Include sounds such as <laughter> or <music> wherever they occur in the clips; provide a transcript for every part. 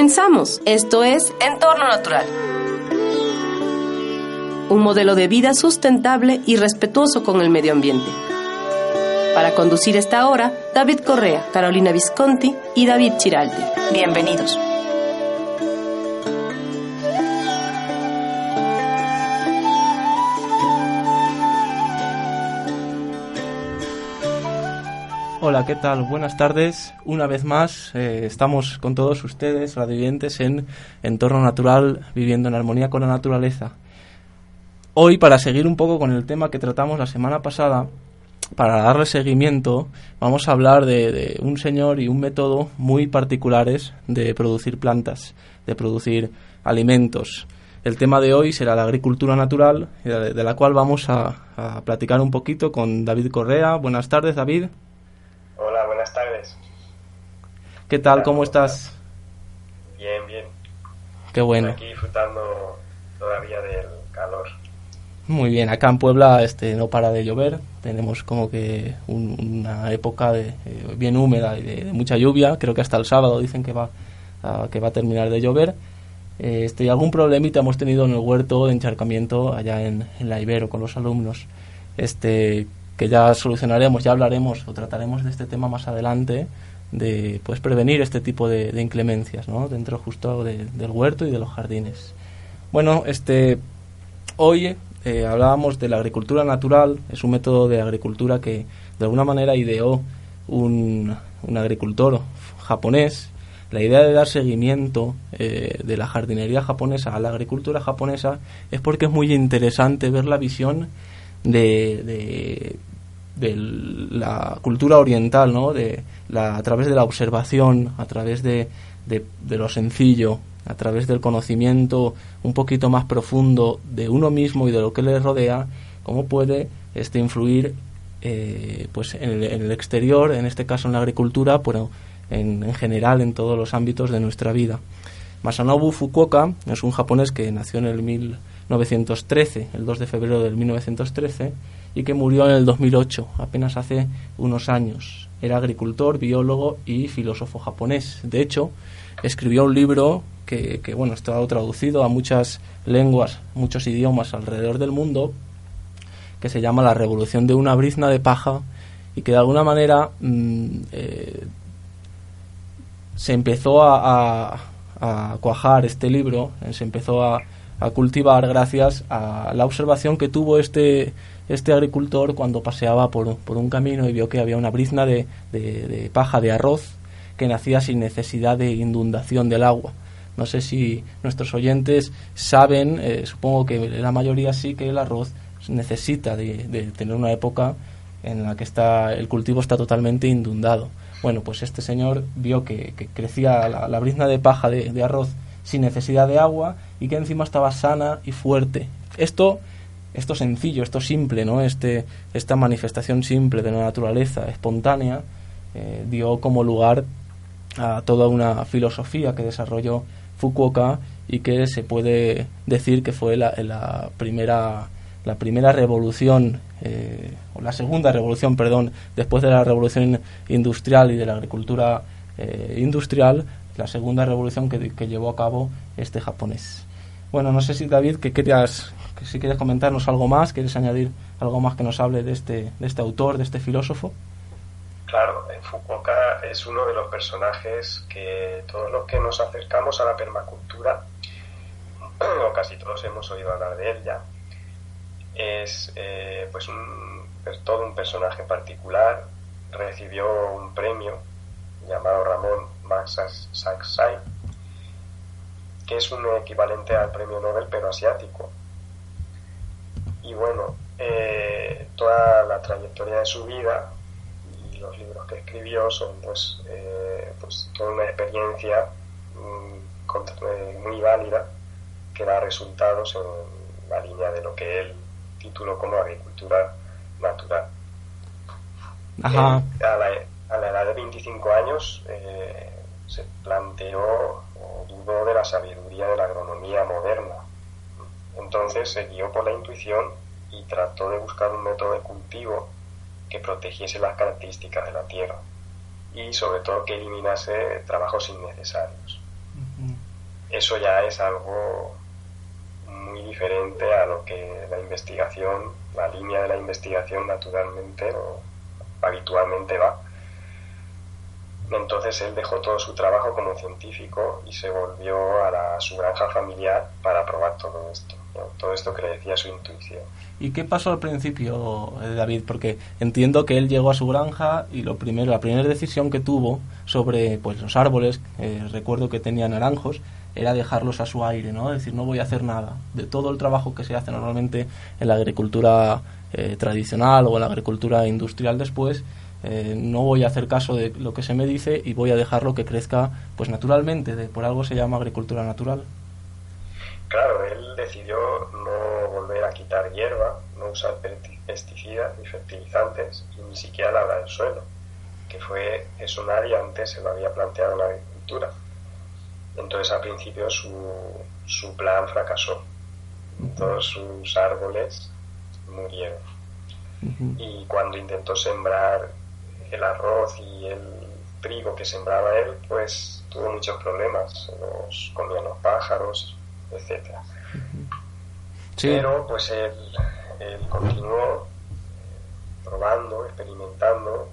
Comenzamos. Esto es Entorno Natural. Un modelo de vida sustentable y respetuoso con el medio ambiente. Para conducir esta hora, David Correa, Carolina Visconti y David Chiraldi. Bienvenidos. Hola, ¿qué tal? Buenas tardes. Una vez más eh, estamos con todos ustedes, radioyentes, en Entorno Natural, viviendo en armonía con la naturaleza. Hoy, para seguir un poco con el tema que tratamos la semana pasada, para darle seguimiento, vamos a hablar de, un señor y un método muy particulares de producir plantas, de producir alimentos. El tema de hoy será la agricultura natural, de, de la cual vamos a platicar un poquito con David Correa. Buenas tardes, David. Hola, buenas tardes. ¿Qué tal? ¿Cómo estás? Bien, bien. Qué bueno. Aquí disfrutando todavía del calor. Muy bien, acá en Puebla este, no para de llover, tenemos como que un- una época de, eh, bien húmeda y de, de mucha lluvia, creo que hasta el sábado dicen que va a, que va a terminar de llover. Eh, este, y algún problemita hemos tenido en el huerto de encharcamiento allá en, en la Ibero con los alumnos, este, que ya solucionaremos, ya hablaremos o trataremos de este tema más adelante, de pues prevenir este tipo de, inclemencias ¿no? dentro justo de- del huerto y de los jardines. Bueno, este, Hoy eh, hablábamos de la agricultura natural, es un método de agricultura que de alguna manera ideó un, un agricultor japonés. La idea de dar seguimiento eh, de la jardinería japonesa a la agricultura japonesa es porque es muy interesante ver la visión de, de la cultura oriental, ¿no? de la, a través de la observación, a través de, de, lo sencillo, a través del conocimiento un poquito más profundo de uno mismo y de lo que le rodea, cómo puede este, influir eh, pues en el, en el exterior, en este caso en la agricultura, pero en, en general en todos los ámbitos de nuestra vida. Masanobu Fukuoka es un japonés que nació en el 1913, el 2 de febrero del 1913, y que murió en el 2008, apenas hace unos años. Era agricultor, biólogo y filósofo japonés. De hecho, escribió un libro que, que bueno, está traducido a muchas lenguas, muchos idiomas alrededor del mundo, que se llama La revolución de una brizna de paja y que de alguna manera mm, eh, se empezó a, a- a cuajar este libro, se empezó a, a cultivar gracias a la observación que tuvo este, este agricultor cuando paseaba por, por un camino y vio que había una brizna de, de- paja de arroz que nacía sin necesidad de inundación del agua. No sé si nuestros oyentes saben, eh, supongo que la mayoría sí, que el arroz necesita de, tener una época en la que está el cultivo está totalmente inundado. Bueno, pues este señor vio que, crecía la, la brizna de paja de arroz sin necesidad de agua y que encima estaba sana y fuerte. Esto, esto sencillo, esto simple, ¿no? Este, esta manifestación simple de la naturaleza espontánea eh, dio como lugar a toda una filosofía que desarrolló Fukuoka y que se puede decir que fue la, la primera la primera revolución eh, o la segunda revolución perdón después de la revolución industrial y de la agricultura eh, industrial la segunda revolución que, que llevó a cabo este japonés bueno no sé si David que querías que si quieres comentarnos algo más quieres añadir algo más que nos hable de este de este autor de este filósofo. Claro, Fukuoka es uno de los personajes que todos los que nos acercamos a la permacultura, <clears throat> o casi todos hemos oído hablar de él ya, es eh, pues un, todo un personaje particular, recibió un premio llamado Ramón Magsaysay, que es un equivalente al premio Nobel pero asiático. Y bueno, eh, toda la trayectoria de su vida y los libros que escribió son pues, eh, pues toda una experiencia mm, eh, muy válida que da resultados en la línea de lo que él tituló como agricultura natural. Ajá. A, la, a la edad de 25 años se planteó o dudó de la sabiduría de la agronomía moderna. Entonces se guió por la intuición y trató de buscar un método de cultivo que protegiese las características de la tierra y sobre todo que eliminase trabajos innecesarios. Eso ya es algo muy diferente a lo que la investigación, la línea de la investigación naturalmente o habitualmente va. Entonces él dejó todo su trabajo como científico y se volvió a su granja familiar para probar todo esto, todo esto que le decía su intuición. ¿Y qué pasó al principio, eh, David? Porque entiendo que él llegó a su granja y lo primero, la primera decisión que tuvo sobre pues los árboles, eh, recuerdo que tenía naranjos, era dejarlos a su aire, ¿no? Decir, no voy a hacer nada. De todo el trabajo que se hace normalmente en la agricultura eh, tradicional o en la agricultura industrial después, eh, no voy a hacer caso de lo que se me dice y voy a dejarlo que crezca pues naturalmente, de, por algo se llama agricultura natural. Claro, él decidió no volver a quitar hierba, no usar pesticidas ni fertilizantes y ni siquiera labrar el suelo, que fue eso nadie antes se lo había planteado en la agricultura. Entonces al principio su, su plan fracasó, todos sus árboles murieron. Y cuando intentó sembrar el arroz y el trigo que sembraba él, pues tuvo muchos problemas, los comían los pájaros, etcétera. Pero pues él, continuó probando, experimentando,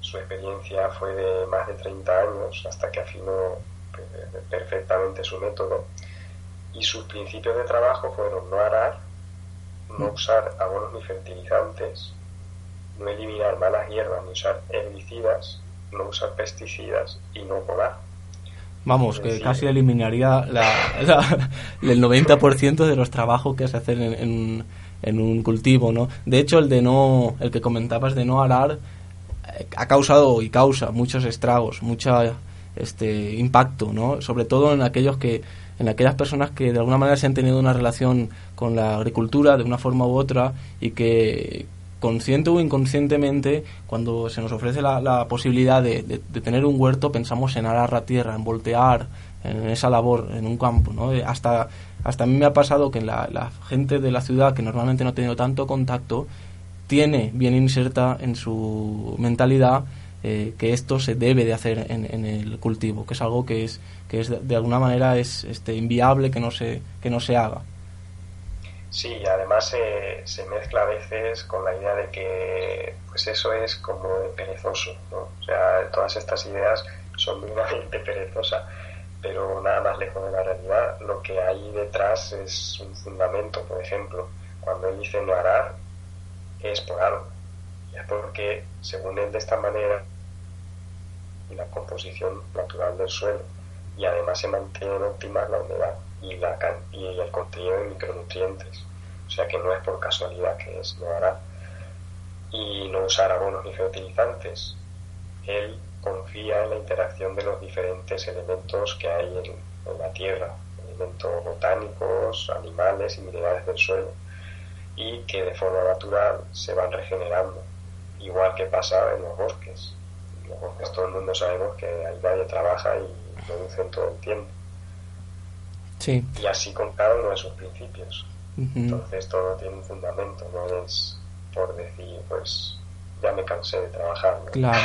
su experiencia fue de más de 30 años hasta que afinó perfectamente su método. Y sus principios de trabajo fueron no arar, no usar abonos ni fertilizantes, no eliminar malas hierbas, ni usar herbicidas, no usar pesticidas y no podar. Vamos, que casi eliminaría el 90% de los trabajos que se hacen en, en, un cultivo, ¿no? De hecho, el de no, el que comentabas de no arar eh, ha causado y causa muchos estragos, mucha este impacto, ¿no? Sobre todo en aquellos que en aquellas personas que de alguna manera se han tenido una relación con la agricultura de una forma u otra y que, consciente o inconscientemente, cuando se nos ofrece la, posibilidad de, tener un huerto, pensamos en arar la tierra, en voltear, en esa labor, en un campo. ¿no? Hasta, hasta a mí me ha pasado que la, gente de la ciudad, que normalmente no ha tenido tanto contacto, tiene bien inserta en su mentalidad eh, que esto se debe de hacer en, el cultivo, que es algo que es que es de, alguna manera es este, inviable que no se que no se haga. Sí, además se mezcla a veces con la idea de que pues eso es como perezoso, ¿no? O sea, todas estas ideas son de una perezosa, pero nada más lejos de la realidad. Lo que hay detrás es un fundamento, por ejemplo, cuando él dice no arar, es por algo. Es porque, según él, de esta manera, la composición natural del suelo y además se mantiene óptima la humedad y, la, y el contenido de micronutrientes. O sea que no es por casualidad que es no hará. Y no usar abonos ni fertilizantes. Él confía en la interacción de los diferentes elementos que hay en, la tierra, elementos botánicos, animales y minerales del suelo, y que de forma natural se van regenerando, igual que pasa en los bosques. En los bosques todo el mundo sabemos que ahí nadie trabaja y producen todo el tiempo. Y así con cada uno de sus principios. Entonces todo tiene un fundamento, no es por decir, pues ya me cansé de trabajar. <laughs> Claro,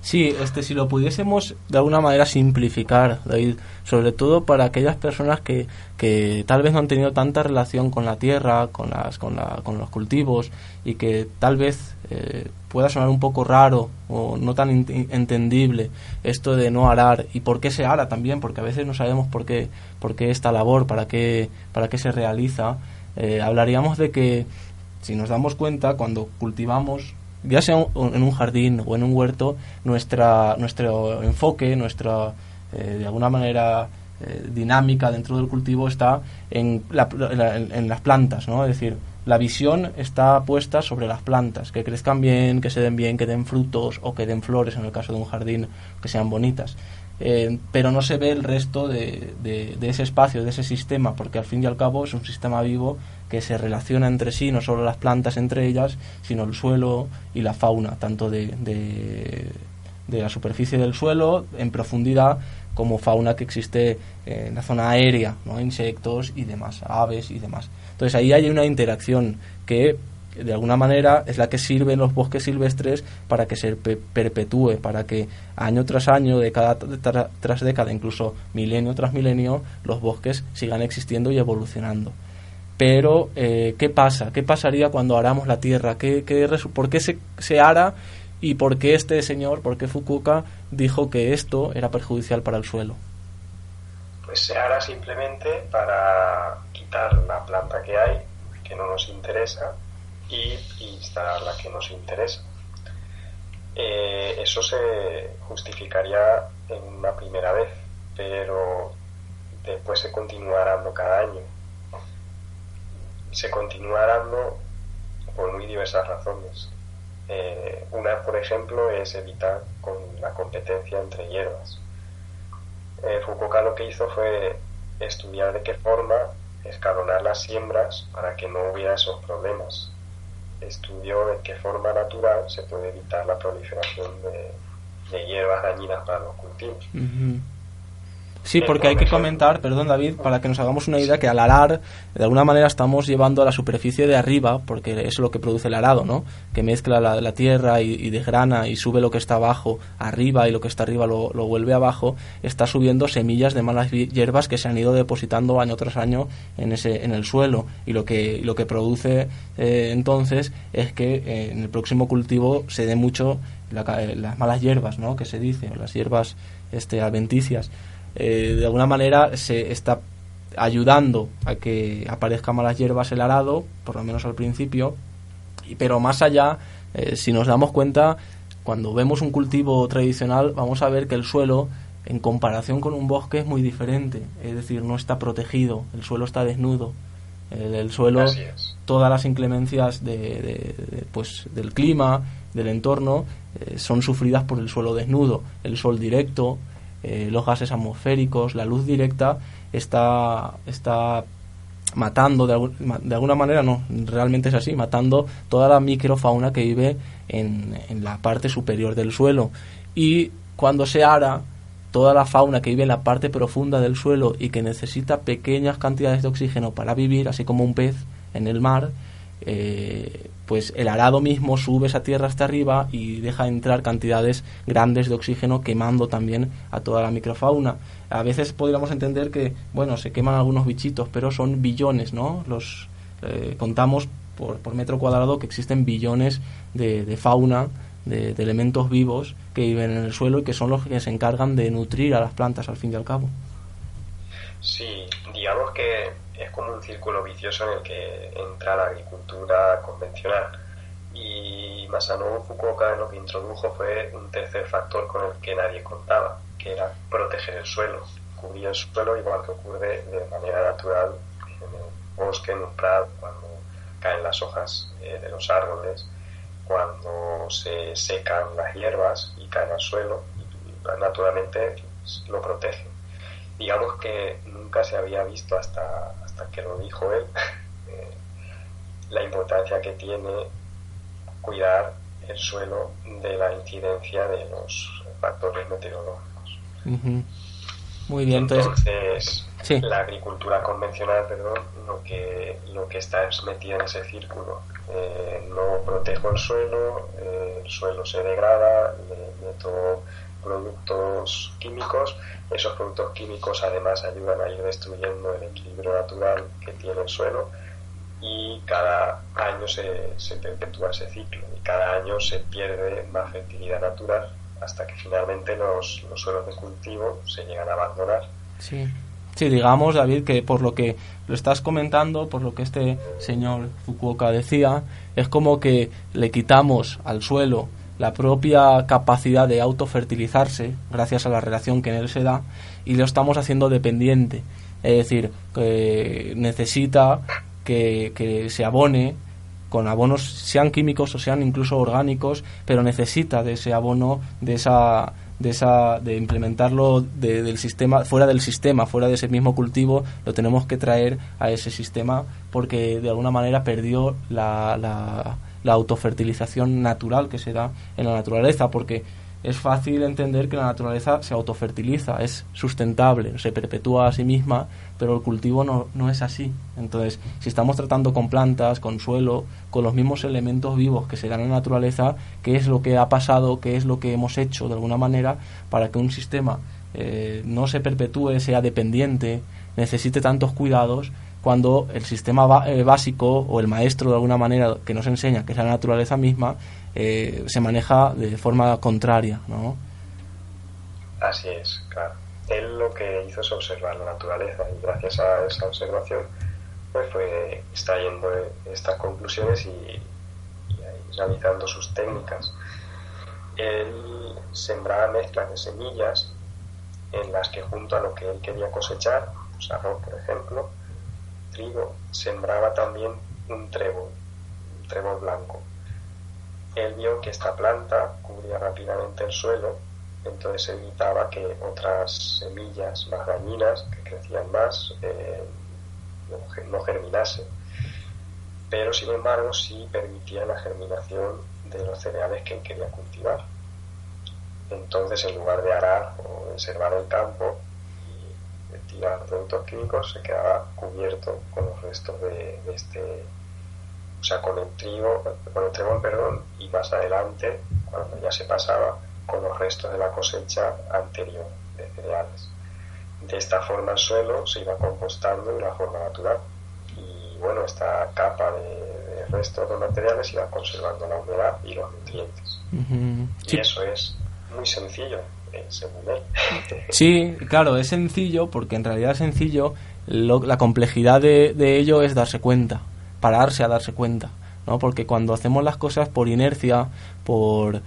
Sí, este, si lo pudiésemos de alguna manera simplificar, David, sobre todo para aquellas personas que, que tal vez no han tenido tanta relación con la tierra, con, las, con, la, con los cultivos y que tal vez eh, pueda sonar un poco raro o no tan entendible esto de no arar y por qué se ara también, porque a veces no sabemos por qué, por qué esta labor, para qué, para qué se realiza. Eh, hablaríamos de que si nos damos cuenta, cuando cultivamos ya sea en un jardín o en un huerto, nuestra, nuestro enfoque, nuestra, eh, de alguna manera, eh, dinámica dentro del cultivo está en, en, las plantas, ¿no? Es decir, la visión está puesta sobre las plantas, que crezcan bien, que se den bien, que den frutos o que den flores en el caso de un jardín, que sean bonitas. Eh, pero no se ve el resto de, de, ese espacio, de ese sistema, porque al fin y al cabo es un sistema vivo que se relaciona entre sí, no solo las plantas entre ellas, sino el suelo y la fauna, tanto de, de, la superficie del suelo en profundidad como fauna que existe en la zona aérea, ¿no? insectos y demás, aves y demás. Entonces ahí hay una interacción que de alguna manera es la que sirve en los bosques silvestres para que se perpetúe, para que año tras año, década tras década, incluso milenio tras milenio, los bosques sigan existiendo y evolucionando. Pero, eh, ¿qué pasa? ¿Qué pasaría cuando aramos la tierra? ¿Qué, qué, por qué se, se ara y por qué este señor, por qué Fukuoka dijo que esto era perjudicial para el suelo? Pues se ara simplemente para quitar la planta que hay, que no nos interesa, y instalar la que nos interesa. Eh, eso se justificaría en una primera vez, pero después se continúa arando cada año. Se continúa arando por muy diversas razones. Eh, una, por ejemplo, es evitar con la competencia entre hierbas. Eh, lo que hizo fue estudiar de qué forma escalonar las siembras para que no hubiera esos problemas estudió de qué forma natural se puede evitar la proliferación de, hierbas dañinas para los cultivos. Sí, porque hay que comentar, perdón David, para que nos hagamos una idea que al arar, de alguna manera estamos llevando a la superficie de arriba, porque eso es lo que produce el arado, ¿no? Que mezcla la, tierra y, desgrana y sube lo que está abajo arriba y lo que está arriba lo, vuelve abajo, está subiendo semillas de malas hierbas que se han ido depositando año tras año en, ese, en el suelo. Y lo que, lo que produce eh, entonces es que eh, en el próximo cultivo se dé mucho eh, las malas hierbas, ¿no? Que se dice, las hierbas este, adventicias. Eh, de alguna manera se está ayudando a que aparezcan malas hierbas el arado, por lo menos al principio, pero más allá, eh, si nos damos cuenta, cuando vemos un cultivo tradicional, vamos a ver que el suelo, en comparación con un bosque, es muy diferente, es decir, no está protegido, el suelo está desnudo. El, suelo, todas las inclemencias de, pues, del clima, del entorno, eh, son sufridas por el suelo desnudo. El sol directo, eh, los gases atmosféricos, la luz directa, está, está matando de, alguna manera, no, realmente es así, matando toda la microfauna que vive en, en, la parte superior del suelo. Y cuando se ara, toda la fauna que vive en la parte profunda del suelo y que necesita pequeñas cantidades de oxígeno para vivir, así como un pez en el mar, eh, pues el arado mismo sube esa tierra hasta arriba y deja entrar cantidades grandes de oxígeno quemando también a toda la microfauna. A veces podríamos entender que, bueno, se queman algunos bichitos, pero son billones, ¿no? Los eh, contamos por, por, metro cuadrado que existen billones de, fauna, de, de, elementos vivos que viven en el suelo y que son los que se encargan de nutrir a las plantas al fin y al cabo. Sí, digamos que es como un círculo vicioso en el que entra la agricultura convencional. Y Masanobu Fukuoka lo que introdujo fue un tercer factor con el que nadie contaba, que era proteger el suelo, cubrir el suelo igual que ocurre de manera natural en el bosque, en un prado, cuando caen las hojas eh, de los árboles, cuando se secan las hierbas y caen al suelo, naturalmente lo protegen. Digamos que nunca se había visto hasta, que lo dijo él, <laughs> eh, la importancia que tiene cuidar el suelo de la incidencia de los factores meteorológicos. Muy bien, entonces, la agricultura convencional, perdón, lo que lo que está es metida en ese círculo. Eh, no protejo el suelo, eh, el suelo se degrada, le meto productos químicos. Esos productos químicos además ayudan a ir destruyendo el equilibrio natural que tiene el suelo y cada año se, perpetúa ese ciclo y cada año se pierde más fertilidad natural hasta que finalmente los, los suelos de cultivo se llegan a abandonar. Sí. Sí, digamos, David, que por lo que lo estás comentando, por lo que este señor Fukuoka decía, es como que le quitamos al suelo la propia capacidad de autofertilizarse gracias a la relación que en él se da y lo estamos haciendo dependiente. Es decir, que necesita que, que se abone con abonos sean químicos o sean incluso orgánicos, pero necesita de ese abono, de esa de esa de implementarlo del sistema fuera del sistema, fuera de ese mismo cultivo, lo tenemos que traer a ese sistema porque de alguna manera perdió la, la la autofertilización natural que se da en la naturaleza, porque es fácil entender que la naturaleza se autofertiliza, es sustentable, se perpetúa a sí misma, pero el cultivo no, no es así. Entonces, si estamos tratando con plantas, con suelo, con los mismos elementos vivos que se dan en la naturaleza, ¿qué es lo que ha pasado, qué es lo que hemos hecho de alguna manera para que un sistema eh, no se perpetúe, sea dependiente, necesite tantos cuidados? Cuando el sistema eh, básico o el maestro de alguna manera que nos enseña, que es la naturaleza misma, eh, se maneja de forma contraria, ¿no? Así es, claro. Él lo que hizo es observar la naturaleza y gracias a esa observación pues fue extrayendo estas conclusiones y, realizando sus técnicas. Él sembraba mezclas de semillas en las que junto a lo que él quería cosechar, pues por ejemplo, trigo, sembraba también un trébol, un trébol blanco él vio que esta planta cubría rápidamente el suelo, entonces evitaba que otras semillas más dañinas, que crecían más, eh, no, germinasen. Pero sin embargo sí permitía la germinación de los cereales que él quería cultivar. Entonces en lugar de arar o enservar el campo tirar productos químicos, se quedaba cubierto con los restos de este o sea, con el trigo, con el trébol, perdón, y más adelante, cuando ya se pasaba, con los restos de la cosecha anterior de cereales. De esta forma el suelo se iba compostando de una forma natural y bueno, esta capa de, restos de materiales iba conservando la humedad y los nutrientes. Y eso es muy sencillo, Sí, claro, es sencillo porque en realidad es sencillo, la complejidad de, de ello es darse cuenta pararse a darse cuenta, ¿no? Porque cuando hacemos las cosas por inercia, por,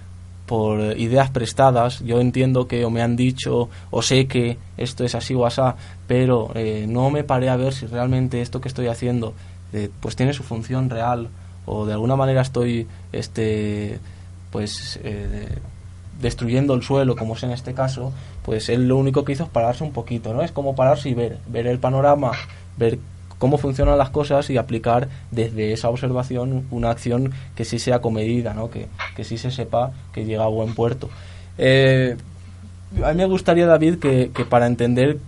por ideas prestadas, yo entiendo que o me han dicho o sé que esto es así o asá, pero eh, no me paré a ver si realmente esto que estoy haciendo eh, pues tiene su función real o de alguna manera estoy este pues eh, destruyendo el suelo como es en este caso pues él lo único que hizo es pararse un poquito no es como pararse y ver ver el panorama ver cómo funcionan las cosas y aplicar desde esa observación una acción que sí sea comedida, ¿no? que, que sí se sepa que llega a buen puerto. Eh, a mí me gustaría, David, que, que para entender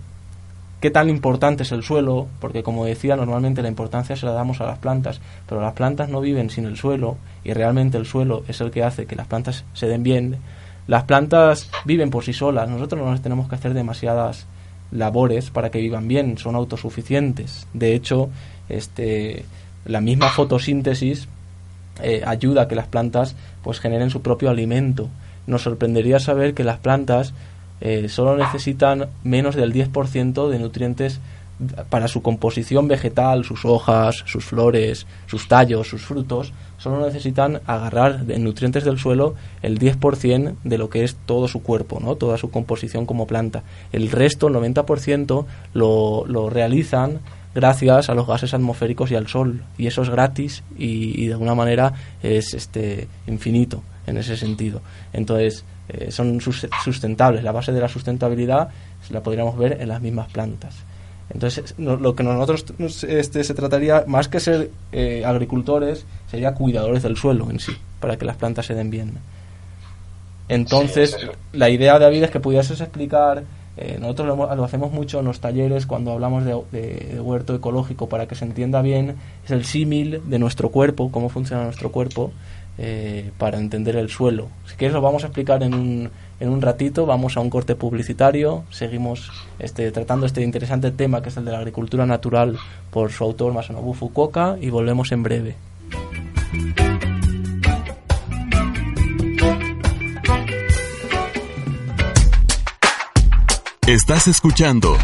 qué tan importante es el suelo, porque como decía, normalmente la importancia se la damos a las plantas, pero las plantas no viven sin el suelo y realmente el suelo es el que hace que las plantas se den bien. Las plantas viven por sí solas, nosotros no les tenemos que hacer demasiadas labores para que vivan bien, son autosuficientes. De hecho, este, la misma fotosíntesis eh, ayuda a que las plantas pues generen su propio alimento. Nos sorprendería saber que las plantas eh, solo necesitan menos del 10% de nutrientes para su composición vegetal, sus hojas, sus flores, sus tallos, sus frutos, solo necesitan agarrar de nutrientes del suelo el 10% de lo que es todo su cuerpo, ¿no? toda su composición como planta. El resto, el 90%, lo, lo realizan gracias a los gases atmosféricos y al sol. Y eso es gratis y, de alguna manera es este, infinito en ese sentido. Entonces, eh, son sustentables. La base de la sustentabilidad la podríamos ver en las mismas plantas. Entonces, lo que nosotros este, se trataría, más que ser eh, agricultores, sería cuidadores del suelo en sí, para que las plantas se den bien. Entonces, la idea, de David, es que pudieses explicar, eh, nosotros lo, hacemos mucho en los talleres cuando hablamos de, huerto ecológico, para que se entienda bien, es el símil de nuestro cuerpo, cómo funciona nuestro cuerpo, eh, para entender el suelo. Si quieres, lo vamos a explicar en un en un ratito vamos a un corte publicitario, seguimos este, tratando este interesante tema que es el de la agricultura natural por su autor Masanobu Fukuoka y volvemos en breve. Estás escuchando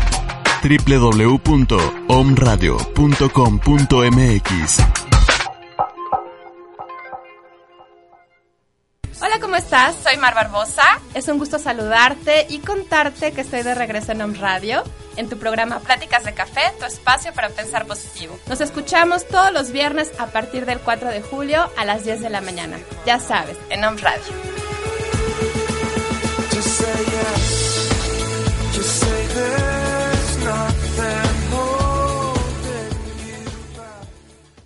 www.omradio.com.mx estás? Soy Mar Barbosa. Es un gusto saludarte y contarte que estoy de regreso en Om Radio, en tu programa Pláticas de Café, tu espacio para pensar positivo. Nos escuchamos todos los viernes a partir del 4 de julio a las 10 de la mañana. Ya sabes, en Om Radio.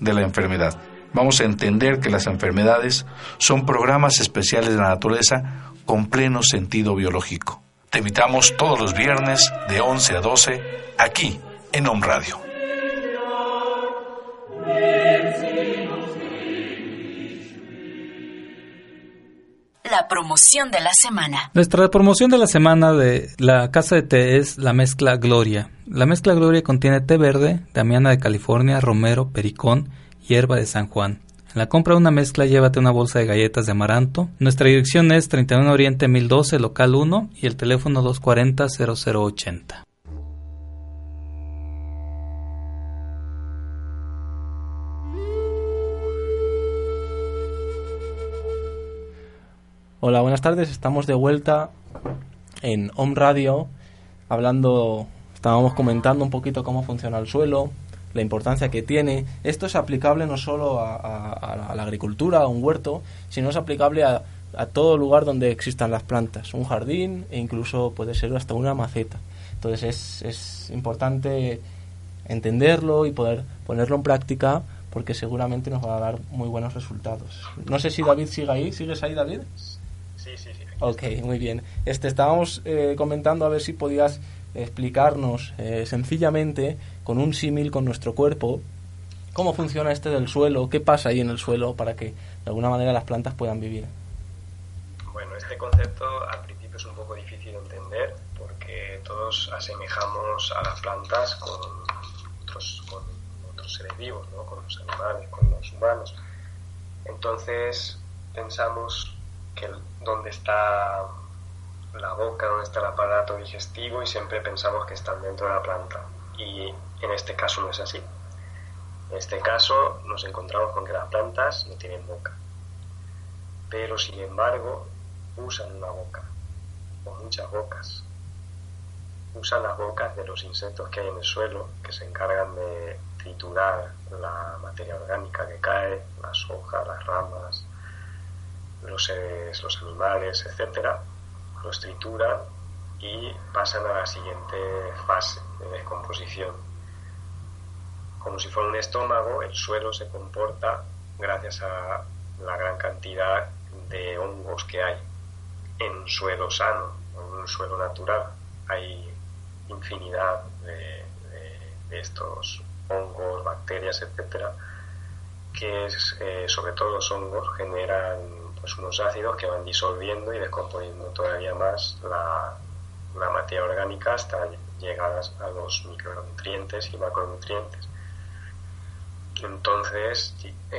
de la enfermedad. Vamos a entender que las enfermedades son programas especiales de la naturaleza con pleno sentido biológico. Te invitamos todos los viernes de 11 a 12 aquí en Home Radio. La promoción de la semana. Nuestra promoción de la semana de la casa de té es la mezcla Gloria. La mezcla Gloria contiene té verde, damiana de California, romero, pericón, hierba de San Juan. En la compra de una mezcla llévate una bolsa de galletas de amaranto. Nuestra dirección es 31 Oriente 1012, local 1 y el teléfono 240 0080. Hola, buenas tardes. Estamos de vuelta en Home Radio hablando, estábamos comentando un poquito cómo funciona el suelo, la importancia que tiene. Esto es aplicable no solo a, la agricultura, a un huerto, sino es aplicable a, a, todo lugar donde existan las plantas, un jardín e incluso puede ser hasta una maceta. Entonces es, es importante entenderlo y poder ponerlo en práctica porque seguramente nos va a dar muy buenos resultados. No sé si David sigue ahí. ¿Sigues ahí, David? Sí, sí, sí. Ok, muy bien. Este, estábamos eh, comentando a ver si podías explicarnos eh, sencillamente, con un símil con nuestro cuerpo, cómo funciona este del suelo, qué pasa ahí en el suelo para que de alguna manera las plantas puedan vivir. Bueno, este concepto al principio es un poco difícil de entender porque todos asemejamos a las plantas con otros, con otros seres vivos, ¿no? con los animales, con los humanos. Entonces pensamos que dónde está la boca, dónde está el aparato digestivo y siempre pensamos que están dentro de la planta. Y en este caso no es así. En este caso nos encontramos con que las plantas no tienen boca. Pero sin embargo usan una boca, o muchas bocas. Usan las bocas de los insectos que hay en el suelo, que se encargan de triturar la materia orgánica que cae, las hojas, las ramas, los seres, los animales, etcétera, los trituran y pasan a la siguiente fase de descomposición. Como si fuera un estómago, el suelo se comporta gracias a la gran cantidad de hongos que hay en suelo sano, en un suelo natural. Hay infinidad de, estos hongos, bacterias, etcétera, que eh, sobre todo los hongos generan pues, unos ácidos que van disolviendo y descomponiendo todavía más la, materia orgánica hasta llegadas a los micronutrientes y macronutrientes. Entonces,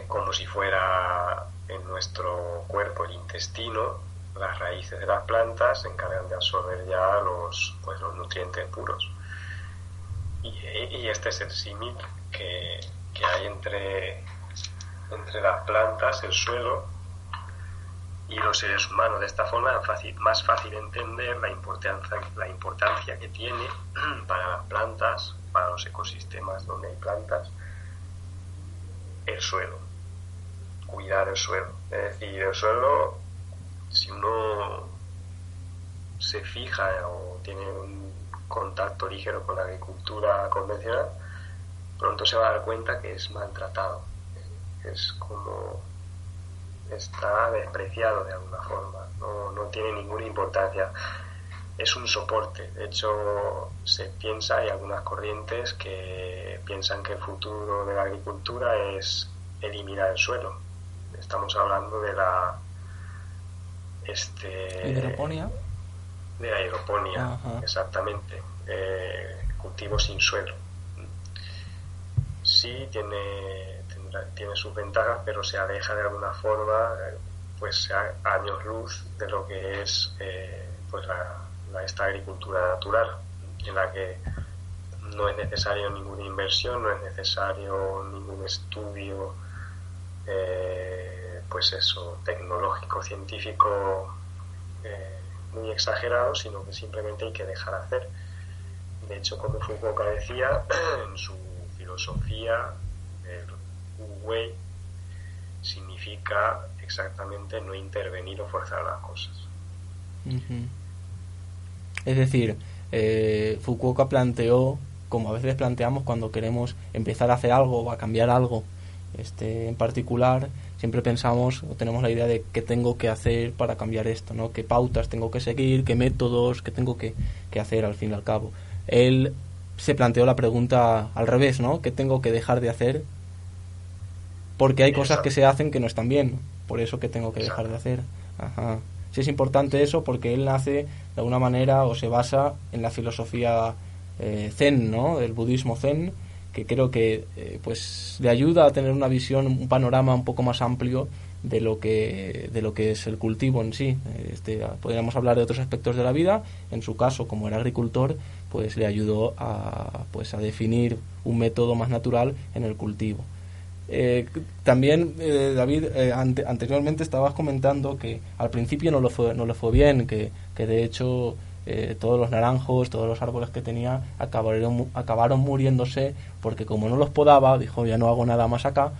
como si fuera en nuestro cuerpo el intestino, las raíces de las plantas se encargan de absorber ya los, pues, nutrientes puros. Y, este es el símil que, hay entre las plantas, el suelo y los seres humanos. De esta forma más fácil entender la importancia, la importancia que tiene <clears throat> para las plantas, para los ecosistemas donde hay plantas, el suelo, cuidar el suelo. Es decir, el suelo, si uno se fija o tiene un contacto ligero con la agricultura convencional, pronto se va a dar cuenta que es maltratado. Es como está despreciado de alguna forma, no, no tiene ninguna importancia. Es un soporte, de hecho se piensa, hay algunas corrientes que piensan que el futuro de la agricultura es eliminar el suelo. Estamos hablando de la este hidroponía de la hidroponía exactamente. Eh, cultivo sin suelo. Sí tiene tiene sus ventajas, pero se aleja de alguna forma, pues años luz de lo que es eh, pues la, esta agricultura natural, en la que no es necesario ninguna inversión, no es necesario ningún estudio, eh, pues eso, tecnológico, científico eh, muy exagerado, sino que simplemente hay que dejar hacer. De hecho, como Foucault decía, <clears throat> en su filosofía, Wu significa exactamente no intervenir o forzar las cosas. Es decir, eh, planteó, como a veces planteamos cuando queremos empezar a hacer algo o a cambiar algo este, en particular, siempre pensamos o tenemos la idea de qué tengo que hacer para cambiar esto, ¿no? qué pautas tengo que seguir, qué métodos, qué tengo que, que hacer al fin y al cabo. Él se planteó la pregunta al revés, ¿no? ¿Qué tengo que dejar de hacer? Porque hay cosas que se hacen que no están bien, por eso que tengo que dejar de hacer. Ajá. Sí es importante eso porque él nace de alguna manera o se basa en la filosofía eh, zen, ¿no? El budismo zen, que creo que eh, pues le ayuda a tener una visión, un panorama un poco más amplio de lo que de lo que es el cultivo en sí. Este, podríamos hablar de otros aspectos de la vida. En su caso, como era agricultor, pues le ayudó a pues a definir un método más natural en el cultivo. Eh, también, eh, David, eh, anteriormente estabas comentando que al principio no lo fue, no fue bien, que, que de hecho todos los naranjos, todos los árboles que tenía acabaron, acabaron muriéndose porque como no los podaba, dijo ya no hago nada más acá,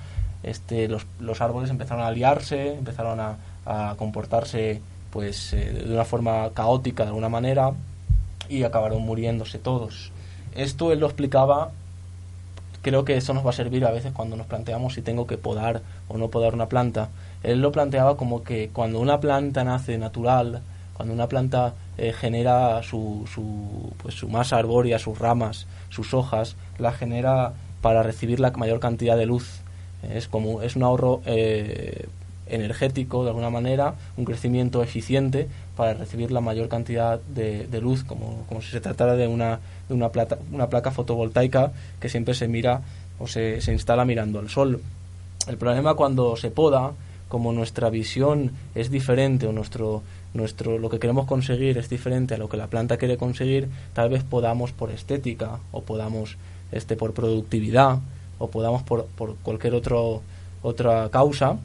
este, los, los árboles empezaron a liarse, empezaron a, a comportarse pues de una forma caótica de alguna manera y acabaron muriéndose todos. Esto él lo explicaba creo que eso nos va a servir a veces cuando nos planteamos si tengo que podar o no podar una planta. Él lo planteaba como que cuando una planta nace natural, cuando una planta eh, genera su, su, pues, su masa arbórea, sus ramas, sus hojas, la genera para recibir la mayor cantidad de luz. Es como es un ahorro eh, energético de alguna manera, un crecimiento eficiente para recibir la mayor cantidad de, luz, como, como, si se tratara de una, de una, plata, una placa fotovoltaica que siempre se mira o se, se instala mirando al sol. El problema cuando se poda, como nuestra visión es diferente o nuestro, nuestro lo que queremos conseguir es diferente a lo que la planta quiere conseguir, tal vez podamos por estética o podamos este por productividad o podamos por, por cualquier otro, otra causa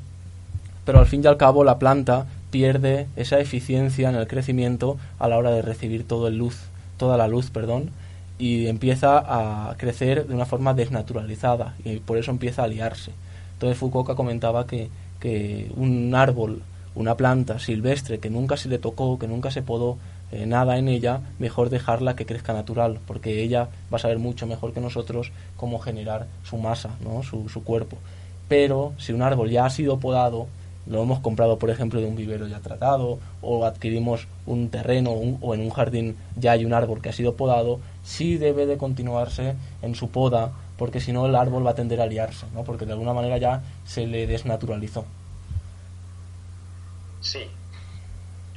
pero al fin y al cabo la planta pierde esa eficiencia en el crecimiento a la hora de recibir todo el luz, toda la luz, y empieza a crecer de una forma desnaturalizada y por eso empieza a liarse. Entonces Foucault comentaba que, que un árbol, una planta silvestre que nunca se le tocó, que nunca se podó eh, nada en ella, mejor dejarla que crezca natural, porque ella va a saber mucho mejor que nosotros cómo generar su masa, ¿no? su, su cuerpo. Pero si un árbol ya ha sido podado, lo hemos comprado, por ejemplo, de un vivero ya tratado, o adquirimos un terreno o en un jardín ya hay un árbol que ha sido podado, sí debe de continuarse en su poda, porque si no el árbol va a tender a liarse, ¿no? porque de alguna manera ya se le desnaturalizó. Sí,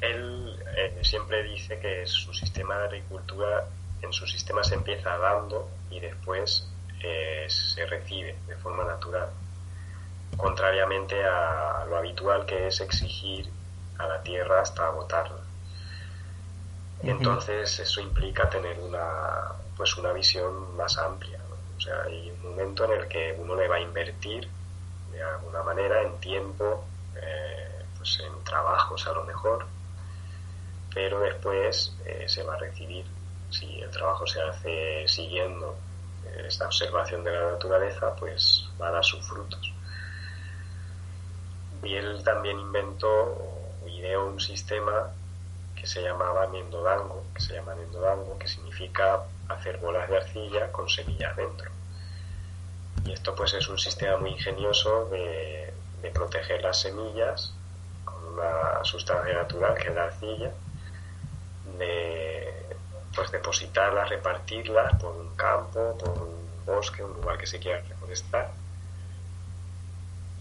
él eh, siempre dice que su sistema de agricultura, en su sistema se empieza dando y después eh, se recibe de forma natural contrariamente a lo habitual que es exigir a la tierra hasta agotarla. Entonces eso implica tener una pues una visión más amplia. O sea, hay un momento en el que uno le va a invertir de alguna manera en tiempo, eh, pues en trabajos a lo mejor, pero después eh, se va a recibir, si el trabajo se hace siguiendo eh, esta observación de la naturaleza, pues va a dar sus frutos y él también inventó o ideó un sistema que se llamaba Nendodango, que se llama que significa hacer bolas de arcilla con semillas dentro. Y esto pues es un sistema muy ingenioso de, proteger las semillas con una sustancia natural que es la arcilla, de pues depositarlas, repartirlas por un campo, por un bosque, un lugar que se quiera reforestar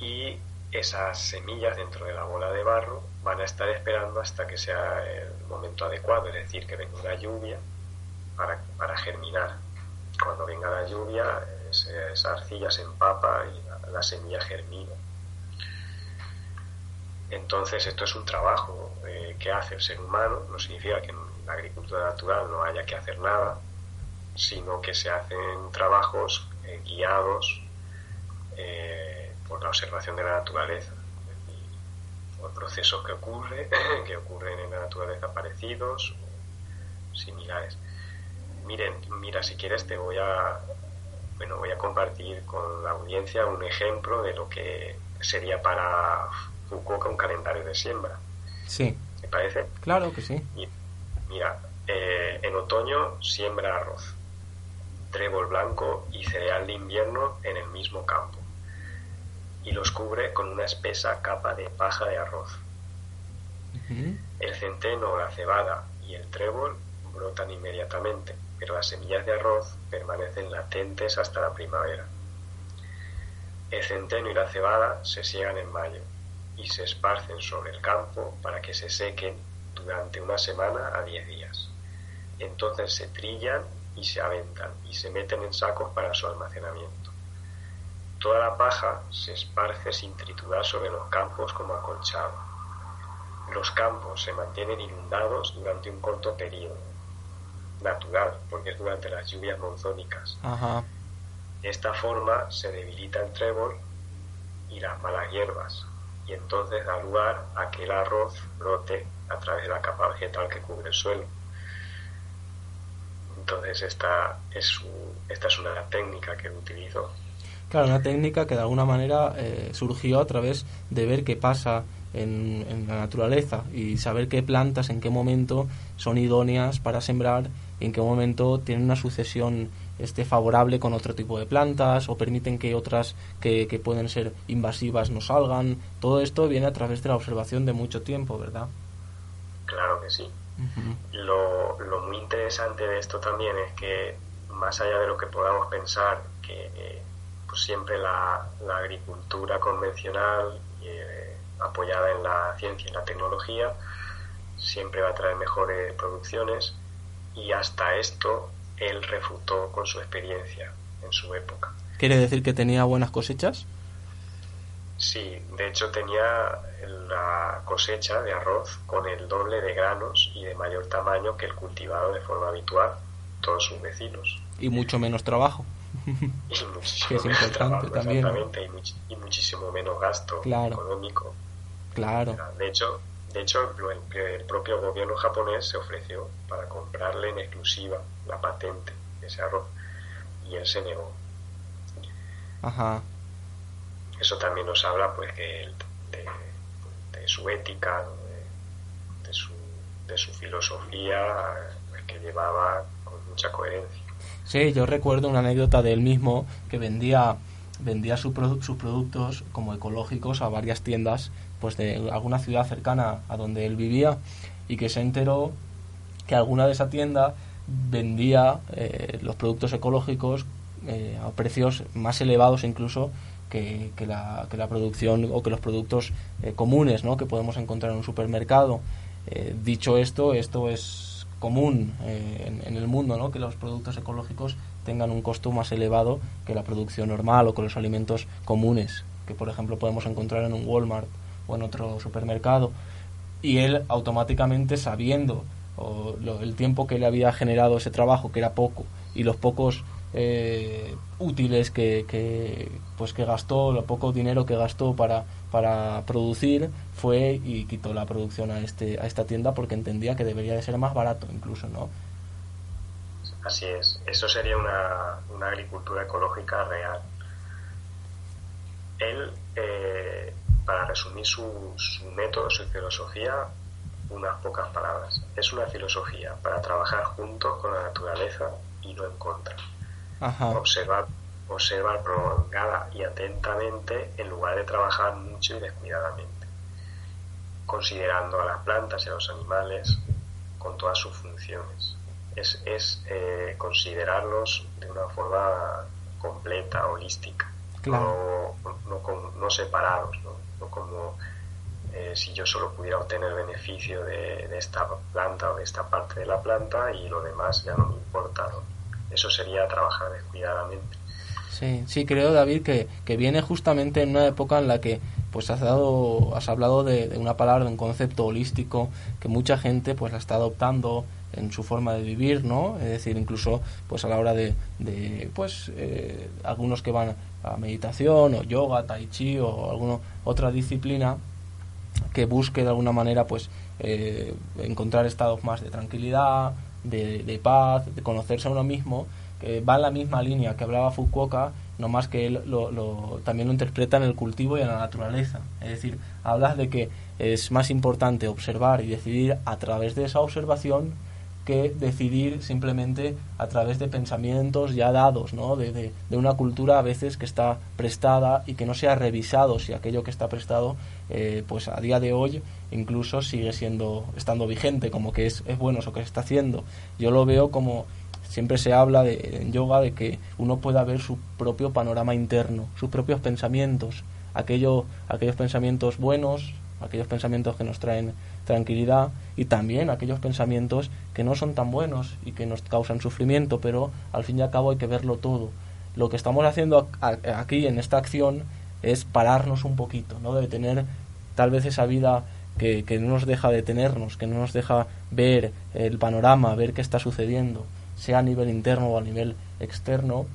y esas semillas dentro de la bola de barro van a estar esperando hasta que sea el momento adecuado, es decir, que venga una lluvia para, germinar. Cuando venga la lluvia, esa arcilla se empapa y la, semilla germina. Entonces, esto es un trabajo eh, que hace el ser humano, no significa que en la agricultura natural no haya que hacer nada, sino que se hacen trabajos eh, guiados eh, por la observación de la naturaleza, por procesos que, ocurre, <clears throat> que ocurren en la naturaleza parecidos o similares. Miren, mira, si quieres te voy a, bueno, voy a compartir con la audiencia un ejemplo de lo que sería para Fukuoka un calendario de siembra. Sí. ¿Te parece? Claro que sí. mira, eh, en otoño siembra arroz, trébol blanco y cereal de invierno en el mismo campo y los cubre con una espesa capa de paja de arroz. El centeno, la cebada y el trébol brotan inmediatamente, pero las semillas de arroz permanecen latentes hasta la primavera. El centeno y la cebada se siegan en mayo y se esparcen sobre el campo para que se sequen durante una semana a diez días. Entonces se trillan y se aventan y se meten en sacos para su almacenamiento. Toda la paja se esparce sin triturar sobre los campos como acolchado. Los campos se mantienen inundados durante un corto periodo, natural, porque es durante las lluvias monzónicas. De esta forma se debilita el trébol y las malas hierbas, y entonces da lugar a que el arroz brote a través de la capa vegetal que cubre el suelo. Entonces esta es, esta es una técnica que utilizo. Claro, una técnica que de alguna manera eh, surgió a través de ver qué pasa en, en, la naturaleza y saber qué plantas en qué momento son idóneas para sembrar y en qué momento tienen una sucesión este, favorable con otro tipo de plantas o permiten que otras que, que pueden ser invasivas no salgan. Todo esto viene a través de la observación de mucho tiempo, ¿verdad? Claro que sí lo, lo, muy interesante de esto también es que, más allá de lo que podamos pensar, que eh, pues siempre la, la, agricultura convencional, eh, apoyada en la ciencia y la tecnología, siempre va a traer mejores producciones y hasta esto él refutó con su experiencia en su época. ¿Quiere decir que tenía buenas cosechas? Sí, de hecho tenía la cosecha de arroz con el doble de granos y de mayor tamaño que el cultivado de forma habitual todos sus vecinos. Y mucho menos trabajo. Y muchísimo menos trabajo, también. y, muchísimo menos gasto económico. Claro. De hecho, de hecho el, propio gobierno japonés se ofreció para comprarle en exclusiva la patente de ese arroz y él se negó. Ajá eso también nos habla pues que de, su ética, de, su, de su filosofía, pues, que llevaba con mucha coherencia. Sí, yo recuerdo una anécdota de él mismo que vendía vendía sus productos como ecológicos a varias tiendas pues de alguna ciudad cercana a donde él vivía y que se enteró que alguna de esa tienda vendía eh, los productos ecológicos eh, a precios más elevados incluso que, la, que la producción o que los productos eh, comunes ¿no? que podemos encontrar en un supermercado. Eh, dicho esto, esto es común eh, en, el mundo, ¿no? que los productos ecológicos tengan un costo más elevado que la producción normal o que los alimentos comunes, que por ejemplo podemos encontrar en un Walmart o en otro supermercado. Y él automáticamente sabiendo el tiempo que le había generado ese trabajo, que era poco, y los pocos eh, útiles que, que, pues que gastó, lo poco dinero que gastó para, para producir, fue y quitó la producción a, este, a esta tienda porque entendía que debería de ser más barato incluso, ¿no? Así es, eso sería una, una agricultura ecológica real. Él, eh, para resumir su, su método, su filosofía, unas pocas palabras. Es una filosofía para trabajar juntos con la naturaleza y no en contra observar, observar prolongada y atentamente en lugar de trabajar mucho y descuidadamente, considerando a las plantas y a los animales con todas sus funciones. Es, es eh, considerarlos de una forma completa, holística, no, no, separados, no, como eh, si yo solo pudiera obtener beneficio de, de, esta planta o de esta parte de la planta y lo demás ya no me importa. ¿no? Eso sería trabajar descuidadamente. Sí, sí, creo, David, que, que viene justamente en una época en la que pues has dado, has hablado de, una palabra, de un concepto holístico que mucha gente pues la está adoptando en su forma de vivir, ¿no? Es decir, incluso pues a la hora de, pues eh, algunos que van a meditación o yoga, tai chi o alguna otra disciplina que busque de alguna manera pues eh, encontrar estados más de tranquilidad, de, paz, de conocerse a uno mismo, que va en la misma línea que hablaba Fukuoka, no más que él lo, lo, también lo interpreta en el cultivo y en la naturaleza. Es decir, hablas de que es más importante observar y decidir a través de esa observación que decidir simplemente a través de pensamientos ya dados, ¿no? De, de, de, una cultura a veces que está prestada y que no se ha revisado si aquello que está prestado, eh, pues a día de hoy incluso sigue siendo, estando vigente, como que es, es bueno eso que se está haciendo. Yo lo veo como, siempre se habla de, en yoga de que uno pueda ver su propio panorama interno, sus propios pensamientos, aquello, aquellos pensamientos buenos, aquellos pensamientos que nos traen tranquilidad y también aquellos pensamientos que no son tan buenos y que nos causan sufrimiento, pero al fin y al cabo hay que verlo todo. Lo que estamos haciendo aquí en esta acción es pararnos un poquito, ¿no? de tener tal vez esa vida que, que no nos deja detenernos, que no nos deja ver el panorama, ver qué está sucediendo, sea a nivel interno o a nivel externo,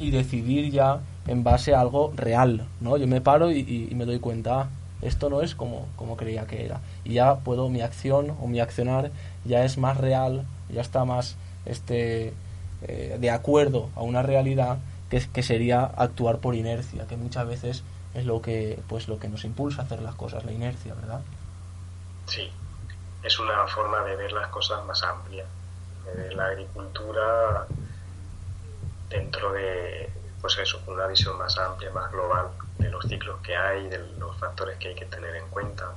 y decidir ya en base a algo real, ¿no? Yo me paro y, me doy cuenta, esto no es como, como creía que era. Y ya puedo, mi acción o mi accionar ya es más real, ya está más este, eh, de acuerdo a una realidad que, que sería actuar por inercia, que muchas veces es lo que, pues, lo que nos impulsa a hacer las cosas, la inercia, ¿verdad? Sí, es una forma de ver las cosas más amplia, de ver la agricultura dentro de, pues eso, una visión más amplia, más global de los ciclos que hay, de los factores que hay que tener en cuenta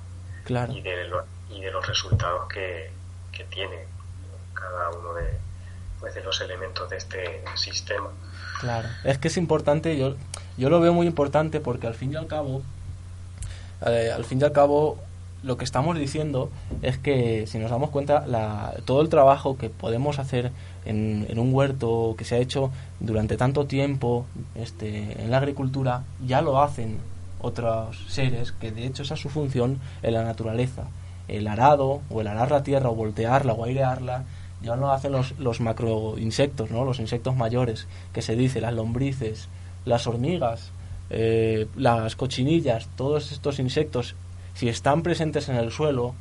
claro. y, de lo, y de los resultados que, que tiene cada uno de, pues, de los elementos de este sistema. Claro, es que es importante, yo, yo lo veo muy importante porque al fin y al cabo, eh, al fin y al cabo, lo que estamos diciendo es que si nos damos cuenta, la, todo el trabajo que podemos hacer en, un huerto que se ha hecho durante tanto tiempo este, en la agricultura, ya lo hacen otros seres, que de hecho esa es su función en la naturaleza. El arado, o el arar la tierra, o voltearla, o airearla, ya lo hacen los, los macroinsectos, ¿no? los insectos mayores, que se dice, las lombrices, las hormigas, eh, las cochinillas, todos estos insectos, si están presentes en el suelo,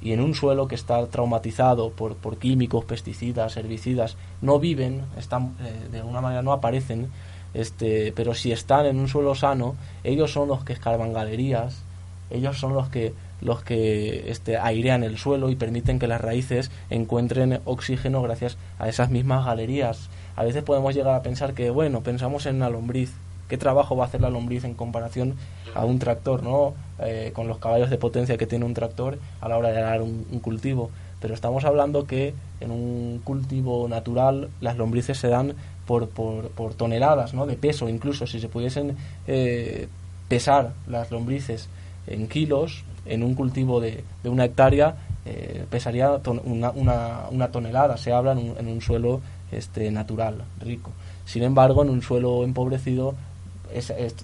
y en un suelo que está traumatizado por, por químicos, pesticidas, herbicidas, no viven, están, eh, de alguna manera no aparecen, este, pero si están en un suelo sano, ellos son los que escarban galerías, ellos son los que los que este, airean el suelo y permiten que las raíces encuentren oxígeno gracias a esas mismas galerías. A veces podemos llegar a pensar que, bueno, pensamos en una lombriz, ¿qué trabajo va a hacer la lombriz en comparación a un tractor, no? Eh, con los caballos de potencia que tiene un tractor a la hora de arar un, cultivo. Pero estamos hablando que en un cultivo natural las lombrices se dan por, por, por toneladas ¿no? de peso, incluso si se pudiesen eh, pesar las lombrices en kilos, en un cultivo de, de una hectárea eh, pesaría ton, una, una, una, tonelada, se habla en un, en un suelo este, natural, rico. Sin embargo, en un suelo empobrecido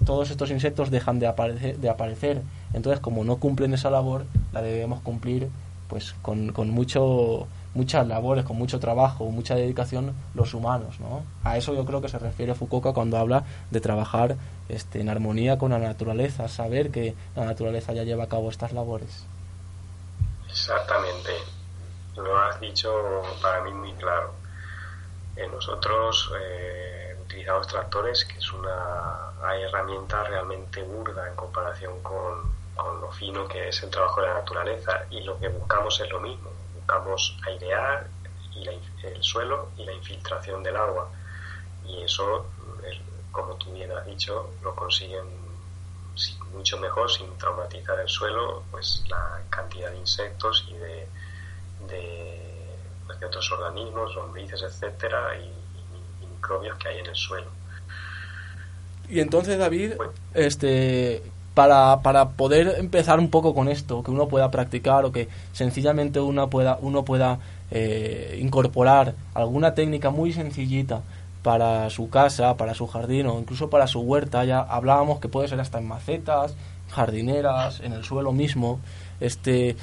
todos estos insectos dejan de aparecer, de aparecer. Entonces, como no cumplen esa labor, la debemos cumplir pues con, con mucho muchas labores, con mucho trabajo, mucha dedicación los humanos, ¿no? A eso yo creo que se refiere Foucault cuando habla de trabajar este, en armonía con la naturaleza, saber que la naturaleza ya lleva a cabo estas labores. Exactamente, lo has dicho para mí muy claro. Eh, nosotros eh, utilizamos tractores, que es una herramienta realmente burda en comparación con, lo fino que es el trabajo de la naturaleza y lo que buscamos es lo mismo, buscamos airear y el suelo y la infiltración del agua. Y eso, como tú bien has dicho, lo consiguen mucho mejor sin traumatizar el suelo, pues la cantidad de insectos y de, de otros organismos, lombrices, etcétera, y, y, y, microbios que hay en el suelo. Y entonces, David, bueno. este, para, para poder empezar un poco con esto, que uno pueda practicar o que sencillamente uno pueda, uno pueda eh, incorporar alguna técnica muy sencillita para su casa, para su jardín o incluso para su huerta. Ya hablábamos que puede ser hasta en macetas, jardineras, en el suelo mismo. Este,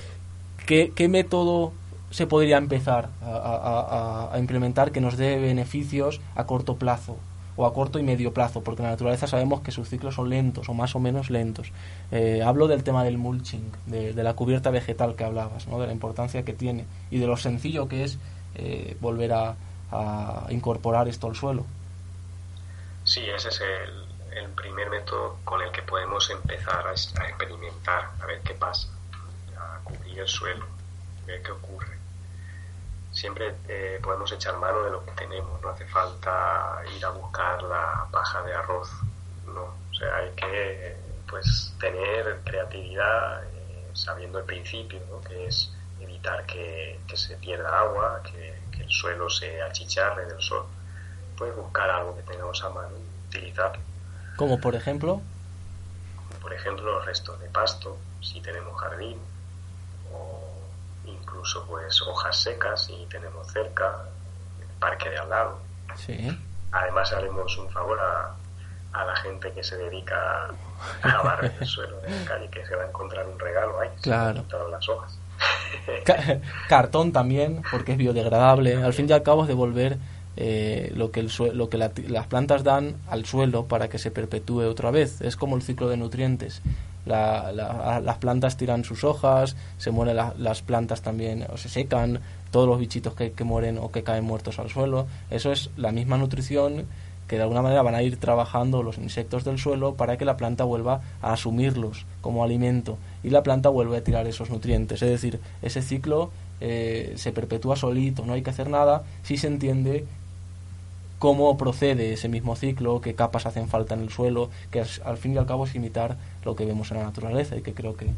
¿qué, qué método se podría empezar a, a, implementar que nos dé beneficios a corto plazo o a corto y medio plazo, porque en la naturaleza sabemos que sus ciclos son lentos o más o menos lentos. Eh, hablo del tema del mulching, de, la cubierta vegetal que hablabas, ¿no? de la importancia que tiene y de lo sencillo que es eh, volver a, incorporar esto al suelo. Sí, ese es el, primer método con el que podemos empezar a, experimentar, a ver qué pasa, a cubrir el suelo, a ver qué ocurre siempre eh, podemos echar mano de lo que tenemos, no hace falta ir a buscar la paja de arroz, ¿no? O sea, hay que pues tener creatividad eh, sabiendo el principio, ¿no? que es evitar que, se pierda agua, que, el suelo se achicharre del sol. Pues buscar algo que tengamos a mano y utilizarlo. Como por ejemplo? por ejemplo los restos de pasto, si tenemos jardín, incluso pues hojas secas y tenemos cerca el parque de al lado. Además haremos un favor a, la gente que se dedica a barrer el <laughs> suelo de la calle, que se va a encontrar un regalo ahí. Claro. Las hojas. cartón también, porque es biodegradable. Al fin y al cabo es devolver eh, lo que, el lo que las plantas dan al suelo para que se perpetúe otra vez. Es como el ciclo de nutrientes las plantas tiran sus hojas, se mueren las plantas también o se secan, todos los bichitos que, mueren o que caen muertos al suelo. Eso es la misma nutrición que de alguna manera van a ir trabajando los insectos del suelo para que la planta vuelva a asumirlos como alimento y la planta vuelve a tirar esos nutrientes. Es decir, ese ciclo eh, se perpetúa solito, no hay que hacer nada si se entiende cómo procede ese mismo ciclo, qué capas hacen falta en el suelo, que al fin y al cabo es imitar lo que vemos en la naturaleza y que creo que,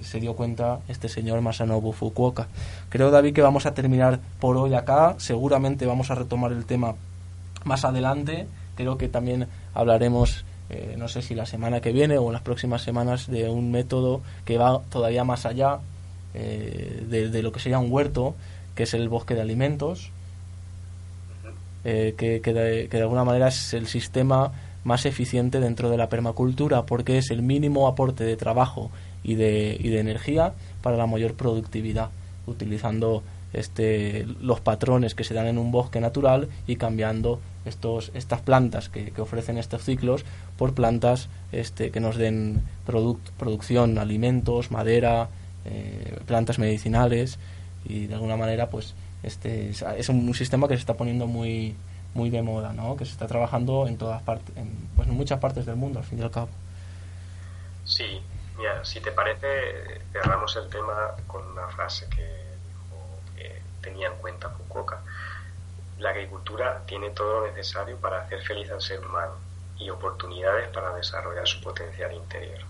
se dio cuenta este señor Masanobu Fukuoka. Creo, David, que vamos a terminar por hoy acá. Seguramente vamos a retomar el tema más adelante. Creo que también hablaremos, eh, no sé si la semana que viene o en las próximas semanas, de un método que va todavía más allá eh, de, de, lo que sería un huerto, que es el bosque de alimentos, eh, que, de, alguna manera es el sistema más eficiente dentro de la permacultura porque es el mínimo aporte de trabajo y de, y de energía para la mayor productividad, utilizando este, los patrones que se dan en un bosque natural y cambiando estos, estas plantas que, ofrecen estos ciclos por plantas este, que nos den producción, alimentos, madera, eh, plantas medicinales y de alguna manera pues este es un sistema que se está poniendo muy muy de moda, ¿no? Que se está trabajando en todas partes, en, pues en muchas partes del mundo, al fin y al cabo. Sí, mira, si te parece, cerramos el tema con una frase que dijo que tenía en cuenta Fukuoka. La agricultura tiene todo lo necesario para hacer feliz al ser humano y oportunidades para desarrollar su potencial interior.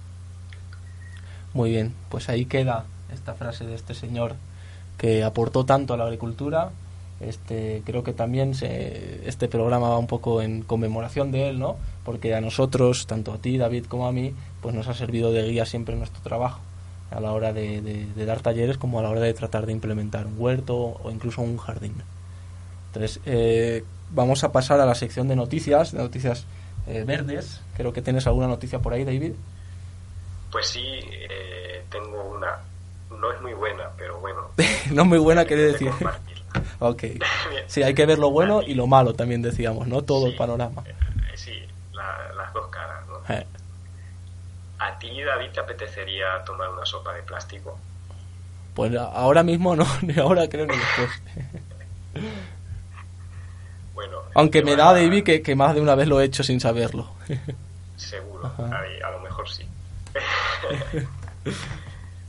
Muy bien, pues ahí queda esta frase de este señor que aportó tanto a la agricultura. Este, creo que también se, este programa va un poco en conmemoración de él, ¿no? Porque a nosotros, tanto a ti, David, como a mí, pues nos ha servido de guía siempre en nuestro trabajo, a la hora de, dar talleres como a la hora de tratar de implementar un huerto o incluso un jardín. Entonces, eh, vamos a pasar a la sección de noticias, de noticias eh, verdes. Creo que tienes alguna noticia por ahí, David. Pues sí, eh, tengo una no es muy buena, pero bueno. <laughs> no muy buena quiere decir. <laughs> ok. <laughs> Sí, hay que ver lo bueno y lo malo también decíamos, ¿no? Todo el panorama. Eh, sí, las dos caras, ¿no? Eh. ¿A ti, David, te apetecería tomar una sopa de plástico? Pues ahora mismo no, ni ahora creo ni después. bueno. Aunque me da, David, que, que, más de una vez lo he hecho sin saberlo. Seguro, a lo mejor sí.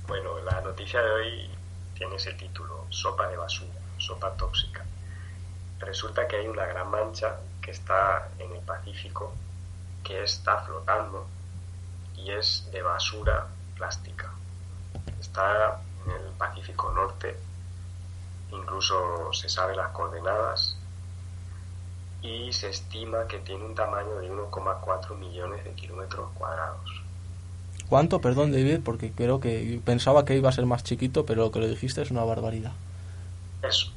Bueno, la noticia de hoy tiene ese título, sopa de basura, sopa tóxica. Resulta que hay una gran mancha que está en el Pacífico, que está flotando y es de basura plástica. Está en el Pacífico Norte, incluso se sabe las coordenadas y se estima que tiene un tamaño de 1,4 millones de kilómetros cuadrados. ¿Cuánto? Perdón, David, porque creo que pensaba que iba a ser más chiquito, pero lo que le dijiste es una barbaridad. Es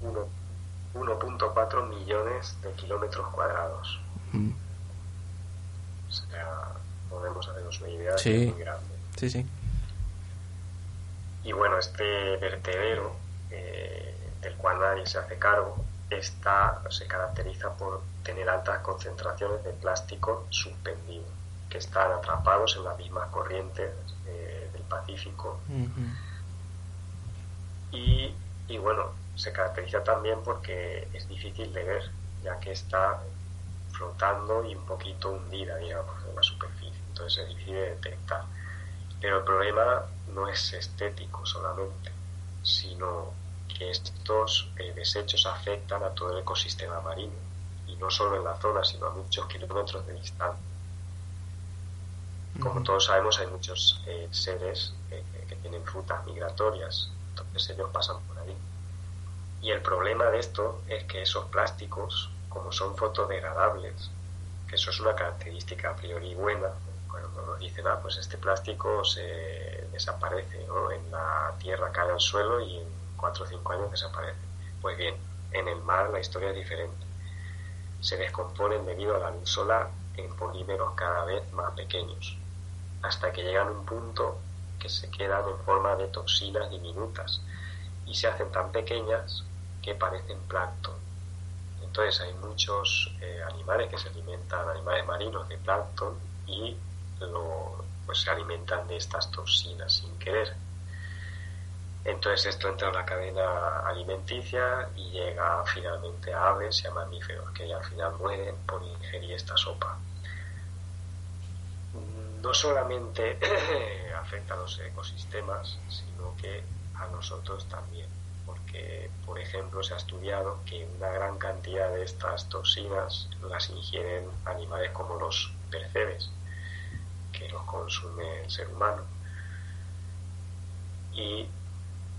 1.4 millones de kilómetros cuadrados. O sea, podemos hacernos una idea sí. muy grande. Sí, sí. Y bueno, este vertedero eh, del cual nadie se hace cargo, está, se caracteriza por tener altas concentraciones de plástico suspendido, que están atrapados en las mismas corrientes eh, del Pacífico. y, y, bueno, se caracteriza también porque es difícil de ver, ya que está flotando y un poquito hundida, digamos, en la superficie. Entonces es difícil de detectar. Pero el problema no es estético solamente, sino que estos eh, desechos afectan a todo el ecosistema marino, y no solo en la zona, sino a muchos kilómetros de distancia. Como todos sabemos, hay muchos eh, seres eh, que tienen frutas migratorias, entonces ellos pasan por ahí. Y el problema de esto es que esos plásticos, como son fotodegradables, que eso es una característica a priori buena, cuando nos dicen, ah, pues este plástico se desaparece, ¿no? En la tierra cae al suelo y en cuatro o cinco años desaparece. Pues bien, en el mar la historia es diferente. Se descomponen debido a la luz solar en polímeros cada vez más pequeños, hasta que llegan a un punto que se quedan en forma de toxinas diminutas y se hacen tan pequeñas que parecen plancton. Entonces hay muchos eh, animales que se alimentan, animales marinos de plancton y lo, pues se alimentan de estas toxinas sin querer. Entonces esto entra en la cadena alimenticia y llega finalmente a aves y a mamíferos que al final mueren por ingerir esta sopa. No solamente <clears throat> afecta a los ecosistemas, sino que a nosotros también, porque por ejemplo se ha estudiado que una gran cantidad de estas toxinas las ingieren animales como los percebes, que los consume el ser humano. Y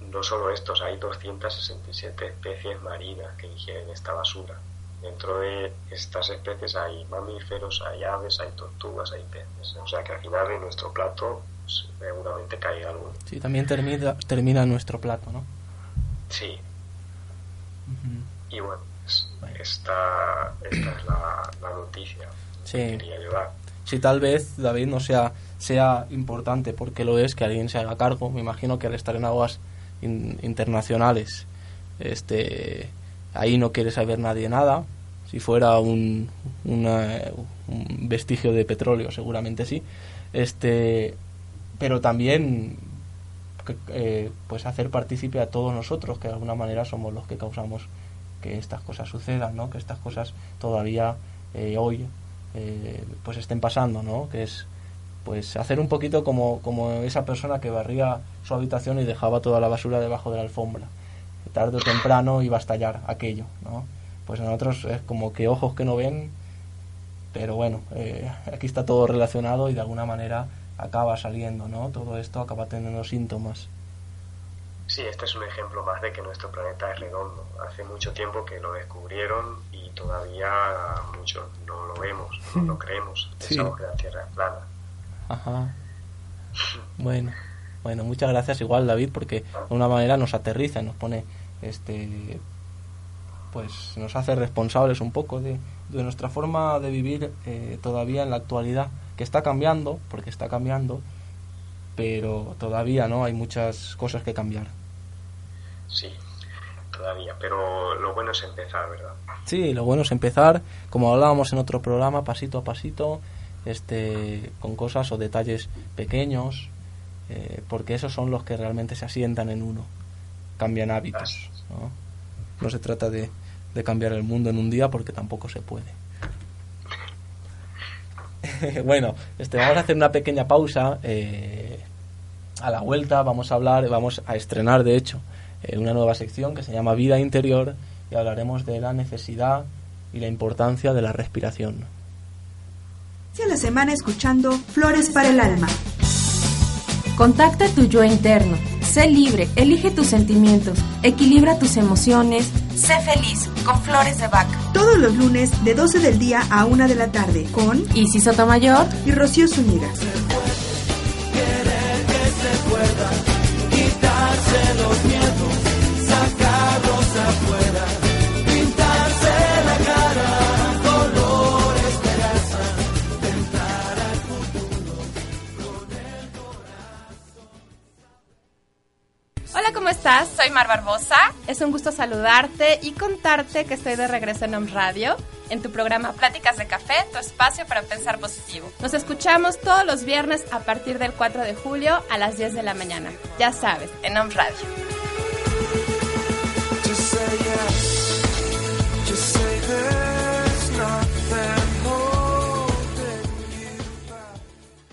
no solo estos, hay 267 especies marinas que ingieren esta basura. Dentro de estas especies hay mamíferos, hay aves, hay tortugas, hay peces. O sea que al final en nuestro plato seguramente cae algo. Sí, también termina, termina nuestro plato, ¿no? Sí. Y bueno, esta, esta es la, noticia que quería llevar si tal vez David no sea sea importante porque lo es que alguien se haga cargo me imagino que al estar en aguas internacionales este ahí no quiere saber nadie nada si fuera un, un vestigio de petróleo seguramente sí este pero también eh, pues hacer partícipe a todos nosotros que de alguna manera somos los que causamos que estas cosas sucedan no que estas cosas todavía eh, hoy eh, pues estén pasando, ¿no? Que es pues hacer un poquito como, como esa persona que barría su habitación y dejaba toda la basura debajo de la alfombra. Tarde o temprano iba a estallar aquello, ¿no? Pues nosotros es como que ojos que no ven, pero bueno, eh, aquí está todo relacionado y de alguna manera acaba saliendo, ¿no? Todo esto acaba teniendo síntomas. Sí, este es un ejemplo más de que nuestro planeta es redondo. Hace mucho tiempo que lo descubrieron y todavía muchos no lo vemos, no lo <laughs> creemos. Pensamos que la Tierra es plana. Ajá. Bueno, bueno, muchas gracias igual David porque de una manera nos aterriza, nos pone, este, pues nos hace responsables un poco de, de nuestra forma de vivir eh, todavía en la actualidad, que está cambiando, porque está cambiando, pero todavía no hay muchas cosas que cambiar. Sí, todavía, pero lo bueno es empezar, ¿verdad? Sí, lo bueno es empezar, como hablábamos en otro programa, pasito a pasito, este, con cosas o detalles pequeños, eh, porque esos son los que realmente se asientan en uno, cambian hábitos. ¿no? se trata de, de cambiar el mundo en un día porque tampoco se puede. <laughs> bueno, este, vamos a hacer una pequeña pausa. Eh, a la vuelta vamos a hablar, vamos a estrenar, de hecho, eh, una nueva sección que se llama Vida Interior y hablaremos de la necesidad y la importancia de la respiración. la semana escuchando Flores para el Alma. Contacta tu yo interno. Sé libre, elige tus sentimientos, equilibra tus emociones, sé feliz con Flores de Vaca. Todos los lunes de 12 del día a 1 de la tarde con Isis Sotomayor y Rocío Zúñiga. Estás? Soy Mar Barbosa. Es un gusto saludarte y contarte que estoy de regreso en Om Radio, en tu programa Pláticas de Café, tu espacio para pensar positivo. Nos escuchamos todos los viernes a partir del 4 de julio a las 10 de la mañana. Ya sabes, en Om Radio.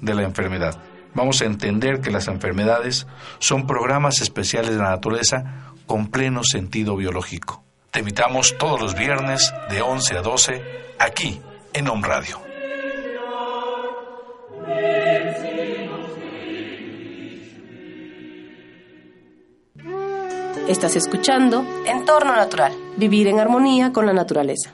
de la enfermedad. Vamos a entender que las enfermedades son programas especiales de la naturaleza con pleno sentido biológico. Te invitamos todos los viernes de 11 a 12 aquí en Home Radio. Estás escuchando Entorno Natural, vivir en armonía con la naturaleza.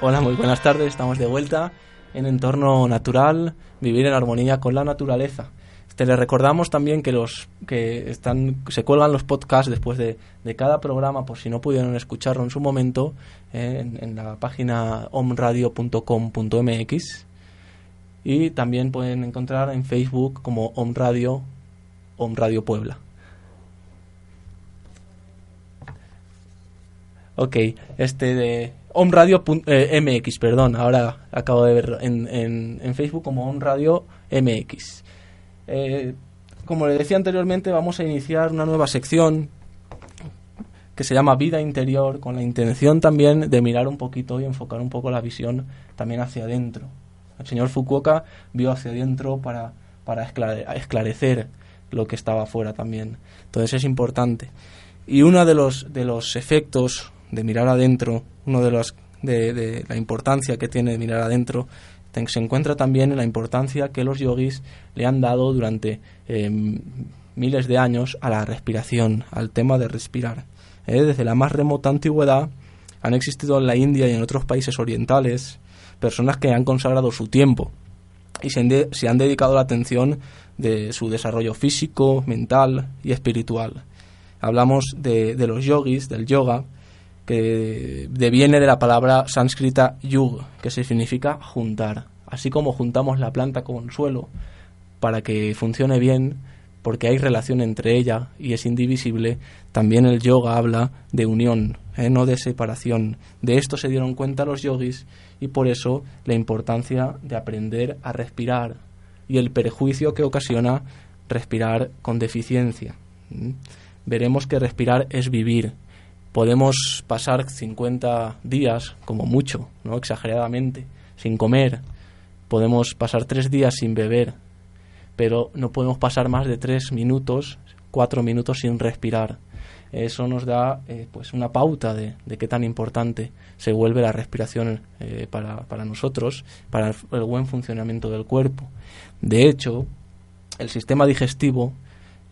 Hola, muy buenas tardes. Estamos de vuelta en entorno natural, vivir en armonía con la naturaleza. Te les recordamos también que los que están se cuelgan los podcasts después de, cada programa, por si no pudieron escucharlo en su momento, en, la página omradio.com.mx y también pueden encontrar en Facebook como Omradio, Omradio Puebla. Ok, este de Omradio eh, perdón, ahora acabo de ver en, en, Facebook como MX. Eh, como le decía anteriormente, vamos a iniciar una nueva sección que se llama Vida Interior, con la intención también de mirar un poquito y enfocar un poco la visión también hacia adentro. El señor Fukuoka vio hacia adentro para, para esclarecer lo que estaba afuera también. Entonces es importante. Y uno de los, de los efectos de mirar adentro, uno de los de, la importancia que tiene de mirar adentro, se encuentra también en la importancia que los yogis le han dado durante em, miles de años a la respiración, al tema de respirar. ¿eh? Desde la más remota antigüedad han existido en la India y en otros países orientales personas que han consagrado su tiempo y se, se han dedicado la atención de su desarrollo físico, mental y espiritual. Hablamos de, de los yogis, del yoga, que deviene de la palabra sánscrita yug, que significa juntar. Así como juntamos la planta con el suelo para que funcione bien, porque hay relación entre ella y es indivisible, también el yoga habla de unión, ¿eh? no de separación. De esto se dieron cuenta los yogis y por eso la importancia de aprender a respirar y el perjuicio que ocasiona respirar con deficiencia. Veremos que respirar es vivir, podemos pasar 50 días, como mucho, ¿no? exageradamente, sin comer. Podemos pasar tres días sin beber, pero no podemos pasar más de tres minutos, cuatro minutos sin respirar. Eso nos da eh, pues una pauta de, de, qué tan importante se vuelve la respiración eh, para, para nosotros, para el buen funcionamiento del cuerpo. De hecho, el sistema digestivo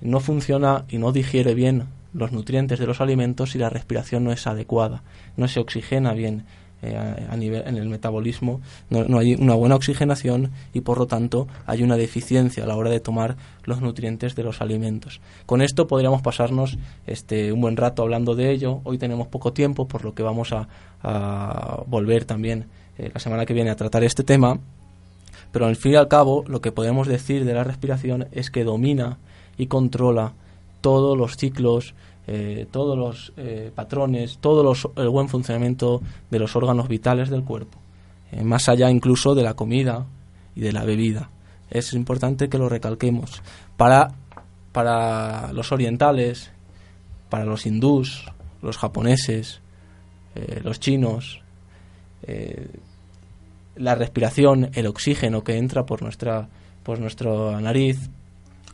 no funciona y no digiere bien los nutrientes de los alimentos si la respiración no es adecuada, no se oxigena bien eh, a nivel en el metabolismo, no, hay una buena oxigenación y por lo tanto hay una deficiencia a la hora de tomar los nutrientes de los alimentos. Con esto podríamos pasarnos este un buen rato hablando de ello. Hoy tenemos poco tiempo, por lo que vamos a, volver también eh, la semana que viene a tratar este tema. Pero al fin y al cabo, lo que podemos decir de la respiración es que domina y controla todos los ciclos, eh, todos los eh, patrones, todo los, el buen funcionamiento de los órganos vitales del cuerpo, eh, más allá incluso de la comida y de la bebida. Es importante que lo recalquemos. Para, para los orientales, para los hindús, los japoneses, los chinos, la respiración, el oxígeno que entra por nuestra, por nuestra nariz,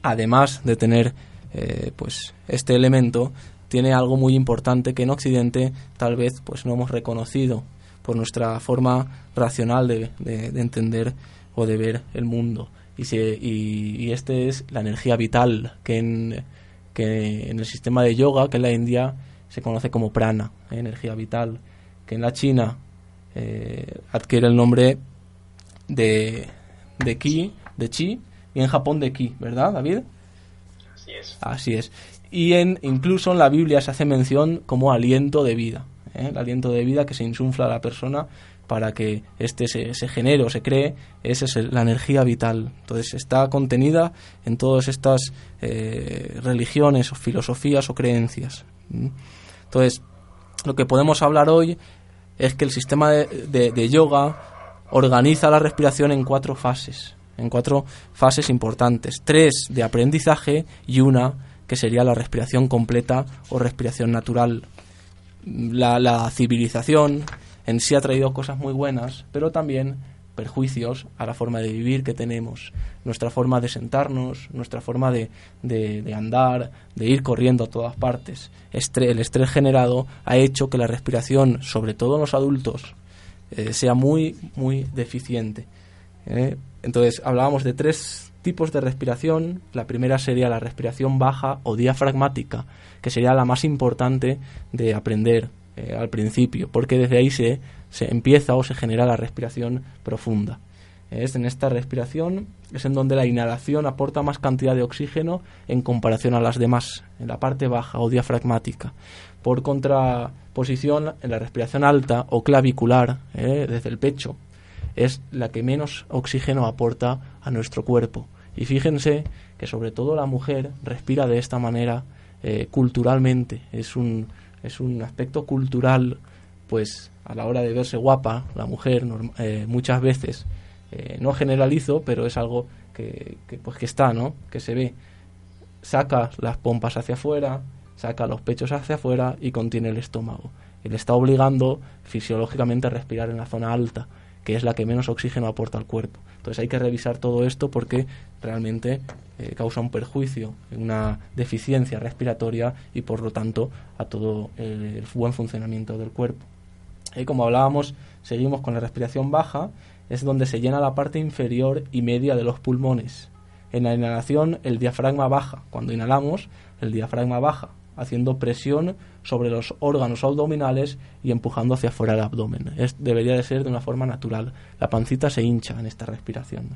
además de tener eh, pues este elemento tiene algo muy importante que en Occidente tal vez pues no hemos reconocido por nuestra forma racional de, entender o de ver el mundo. Y, se, y, este es la energía vital que en, que en el sistema de yoga, que en la India se conoce como prana, ¿eh? energía vital, que en la China eh, adquiere el nombre de, de ki, de chi, y en Japón de ki, ¿verdad, David? Así es. Y en, incluso en la Biblia se hace mención como aliento de vida, ¿eh? el aliento de vida que se insufla a la persona para que este se, genere o se cree, esa es la energía vital. Entonces está contenida en todas estas eh, religiones o filosofías o creencias. Entonces, lo que podemos hablar hoy es que el sistema de, yoga organiza la respiración en cuatro fases, en cuatro fases importantes, tres de aprendizaje y una que sería la respiración completa o respiración natural. La, civilización en sí ha traído cosas muy buenas, pero también perjuicios a la forma de vivir que tenemos, nuestra forma de sentarnos, nuestra forma de, de, andar, de ir corriendo a todas partes. el estrés generado ha hecho que la respiración, sobre todo en los adultos, eh, sea muy, muy deficiente. ¿eh? Entonces, hablábamos de tres tipos de respiración. La primera sería la respiración baja o diafragmática, que sería la más importante de aprender eh, al principio, porque desde ahí se, se empieza o se genera la respiración profunda. Es en esta respiración es en donde la inhalación aporta más cantidad de oxígeno en comparación a las demás, en la parte baja o diafragmática. Por contraposición, en la respiración alta o clavicular, eh, desde el pecho, es la que menos oxígeno aporta a nuestro cuerpo. Y fíjense que sobre todo la mujer respira de esta manera eh, culturalmente. Es un, es un aspecto cultural, pues a la hora de verse guapa, la mujer eh, muchas veces, eh, no generalizo, pero es algo que, pues que está, ¿no? Que se ve. Saca las pompas hacia afuera, saca los pechos hacia afuera y contiene el estómago. Y le está obligando fisiológicamente a respirar en la zona alta, que es la que menos oxígeno aporta al cuerpo. Entonces hay que revisar todo esto porque realmente eh, causa un perjuicio, una deficiencia respiratoria y por lo tanto a todo el, buen funcionamiento del cuerpo. Y como hablábamos, seguimos con la respiración baja, es donde se llena la parte inferior y media de los pulmones. En la inhalación el diafragma baja. Cuando inhalamos, el diafragma baja, haciendo presión sobre los órganos abdominales y empujando hacia afuera el abdomen. Es, debería de ser de una forma natural. La pancita se hincha en esta respiración.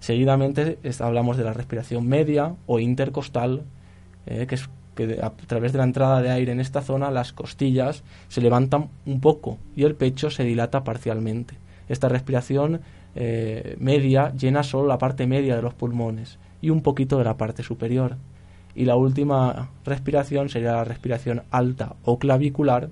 Seguidamente hablamos de la respiración media o intercostal, eh, que es que a través de la entrada de aire en esta zona las costillas se levantan un poco y el pecho se dilata parcialmente. Esta respiración eh, media llena solo la parte media de los pulmones y un poquito de la parte superior. Y la última respiración sería la respiración alta o clavicular,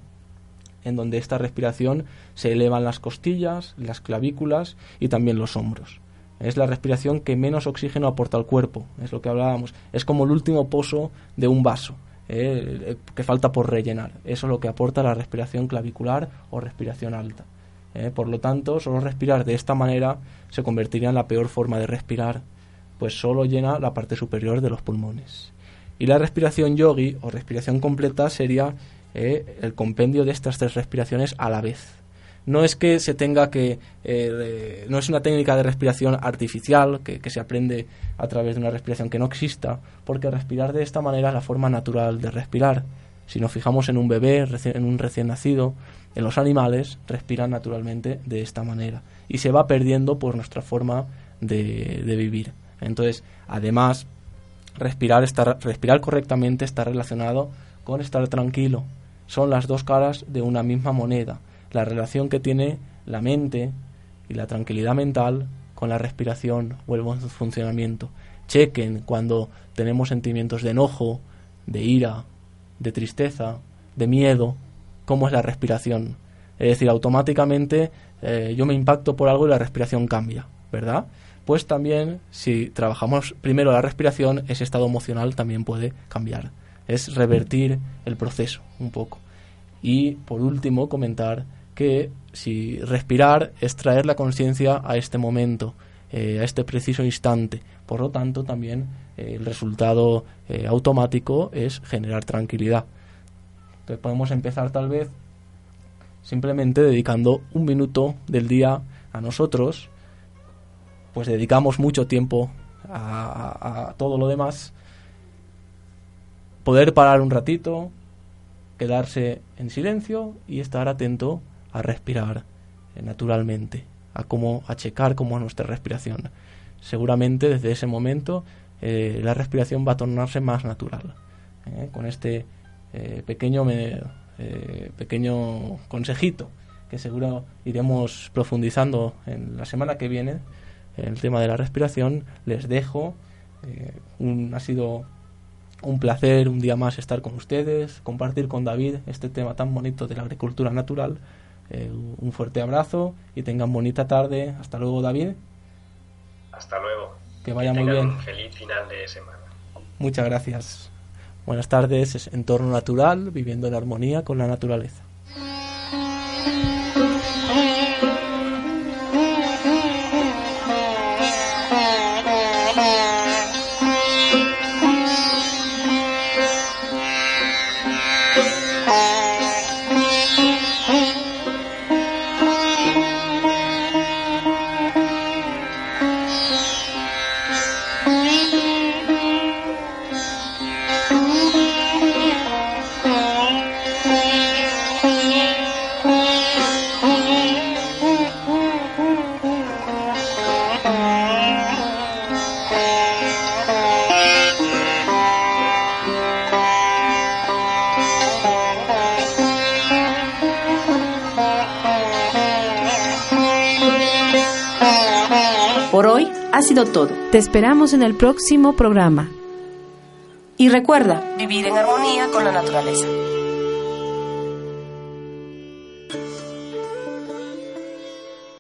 en donde esta respiración se elevan las costillas, las clavículas y también los hombros. Es la respiración que menos oxígeno aporta al cuerpo, es lo que hablábamos. Es como el último pozo de un vaso, eh, que falta por rellenar. Eso es lo que aporta la respiración clavicular o respiración alta. Eh. Por lo tanto, solo respirar de esta manera se convertiría en la peor forma de respirar, pues solo llena la parte superior de los pulmones. Y la respiración yogi o respiración completa sería eh, el compendio de estas tres respiraciones a la vez. No es que se tenga que, eh, no es una técnica de respiración artificial que, se aprende a través de una respiración que no exista, porque respirar de esta manera es la forma natural de respirar. Si nos fijamos en un bebé, en un recién nacido, en los animales respiran naturalmente de esta manera y se va perdiendo por nuestra forma de, de vivir. Entonces, además, respirar, estar, respirar correctamente está relacionado con estar tranquilo. Son las dos caras de una misma moneda. La relación que tiene la mente y la tranquilidad mental con la respiración o el buen funcionamiento. Chequen cuando tenemos sentimientos de enojo, de ira, de tristeza, de miedo, cómo es la respiración. Es decir, automáticamente eh, yo me impacto por algo y la respiración cambia, ¿verdad? Pues también si trabajamos primero la respiración, ese estado emocional también puede cambiar. Es revertir el proceso un poco. Y por último, comentar que si respirar es traer la conciencia a este momento, eh, a este preciso instante. Por lo tanto, también eh, el resultado eh, automático es generar tranquilidad. Entonces podemos empezar tal vez simplemente dedicando un minuto del día a nosotros pues dedicamos mucho tiempo a, todo lo demás, poder parar un ratito, quedarse en silencio y estar atento a respirar eh, naturalmente, a cómo a checar cómo es nuestra respiración. Seguramente desde ese momento eh, la respiración va a tornarse más natural. ¿eh? con este pequeño pequeño consejito que seguro iremos profundizando en la semana que viene el tema de la respiración, les dejo. Eh, ha sido un placer un día más estar con ustedes, compartir con David este tema tan bonito de la agricultura natural. Eh, un fuerte abrazo y tengan bonita tarde. Hasta luego, David. Hasta luego. Que vaya muy bien. Un feliz final de semana. Muchas gracias. Buenas tardes. Es entorno natural, viviendo en armonía con la naturaleza. Te esperamos en el próximo programa. Y recuerda, vivir en armonía con la naturaleza.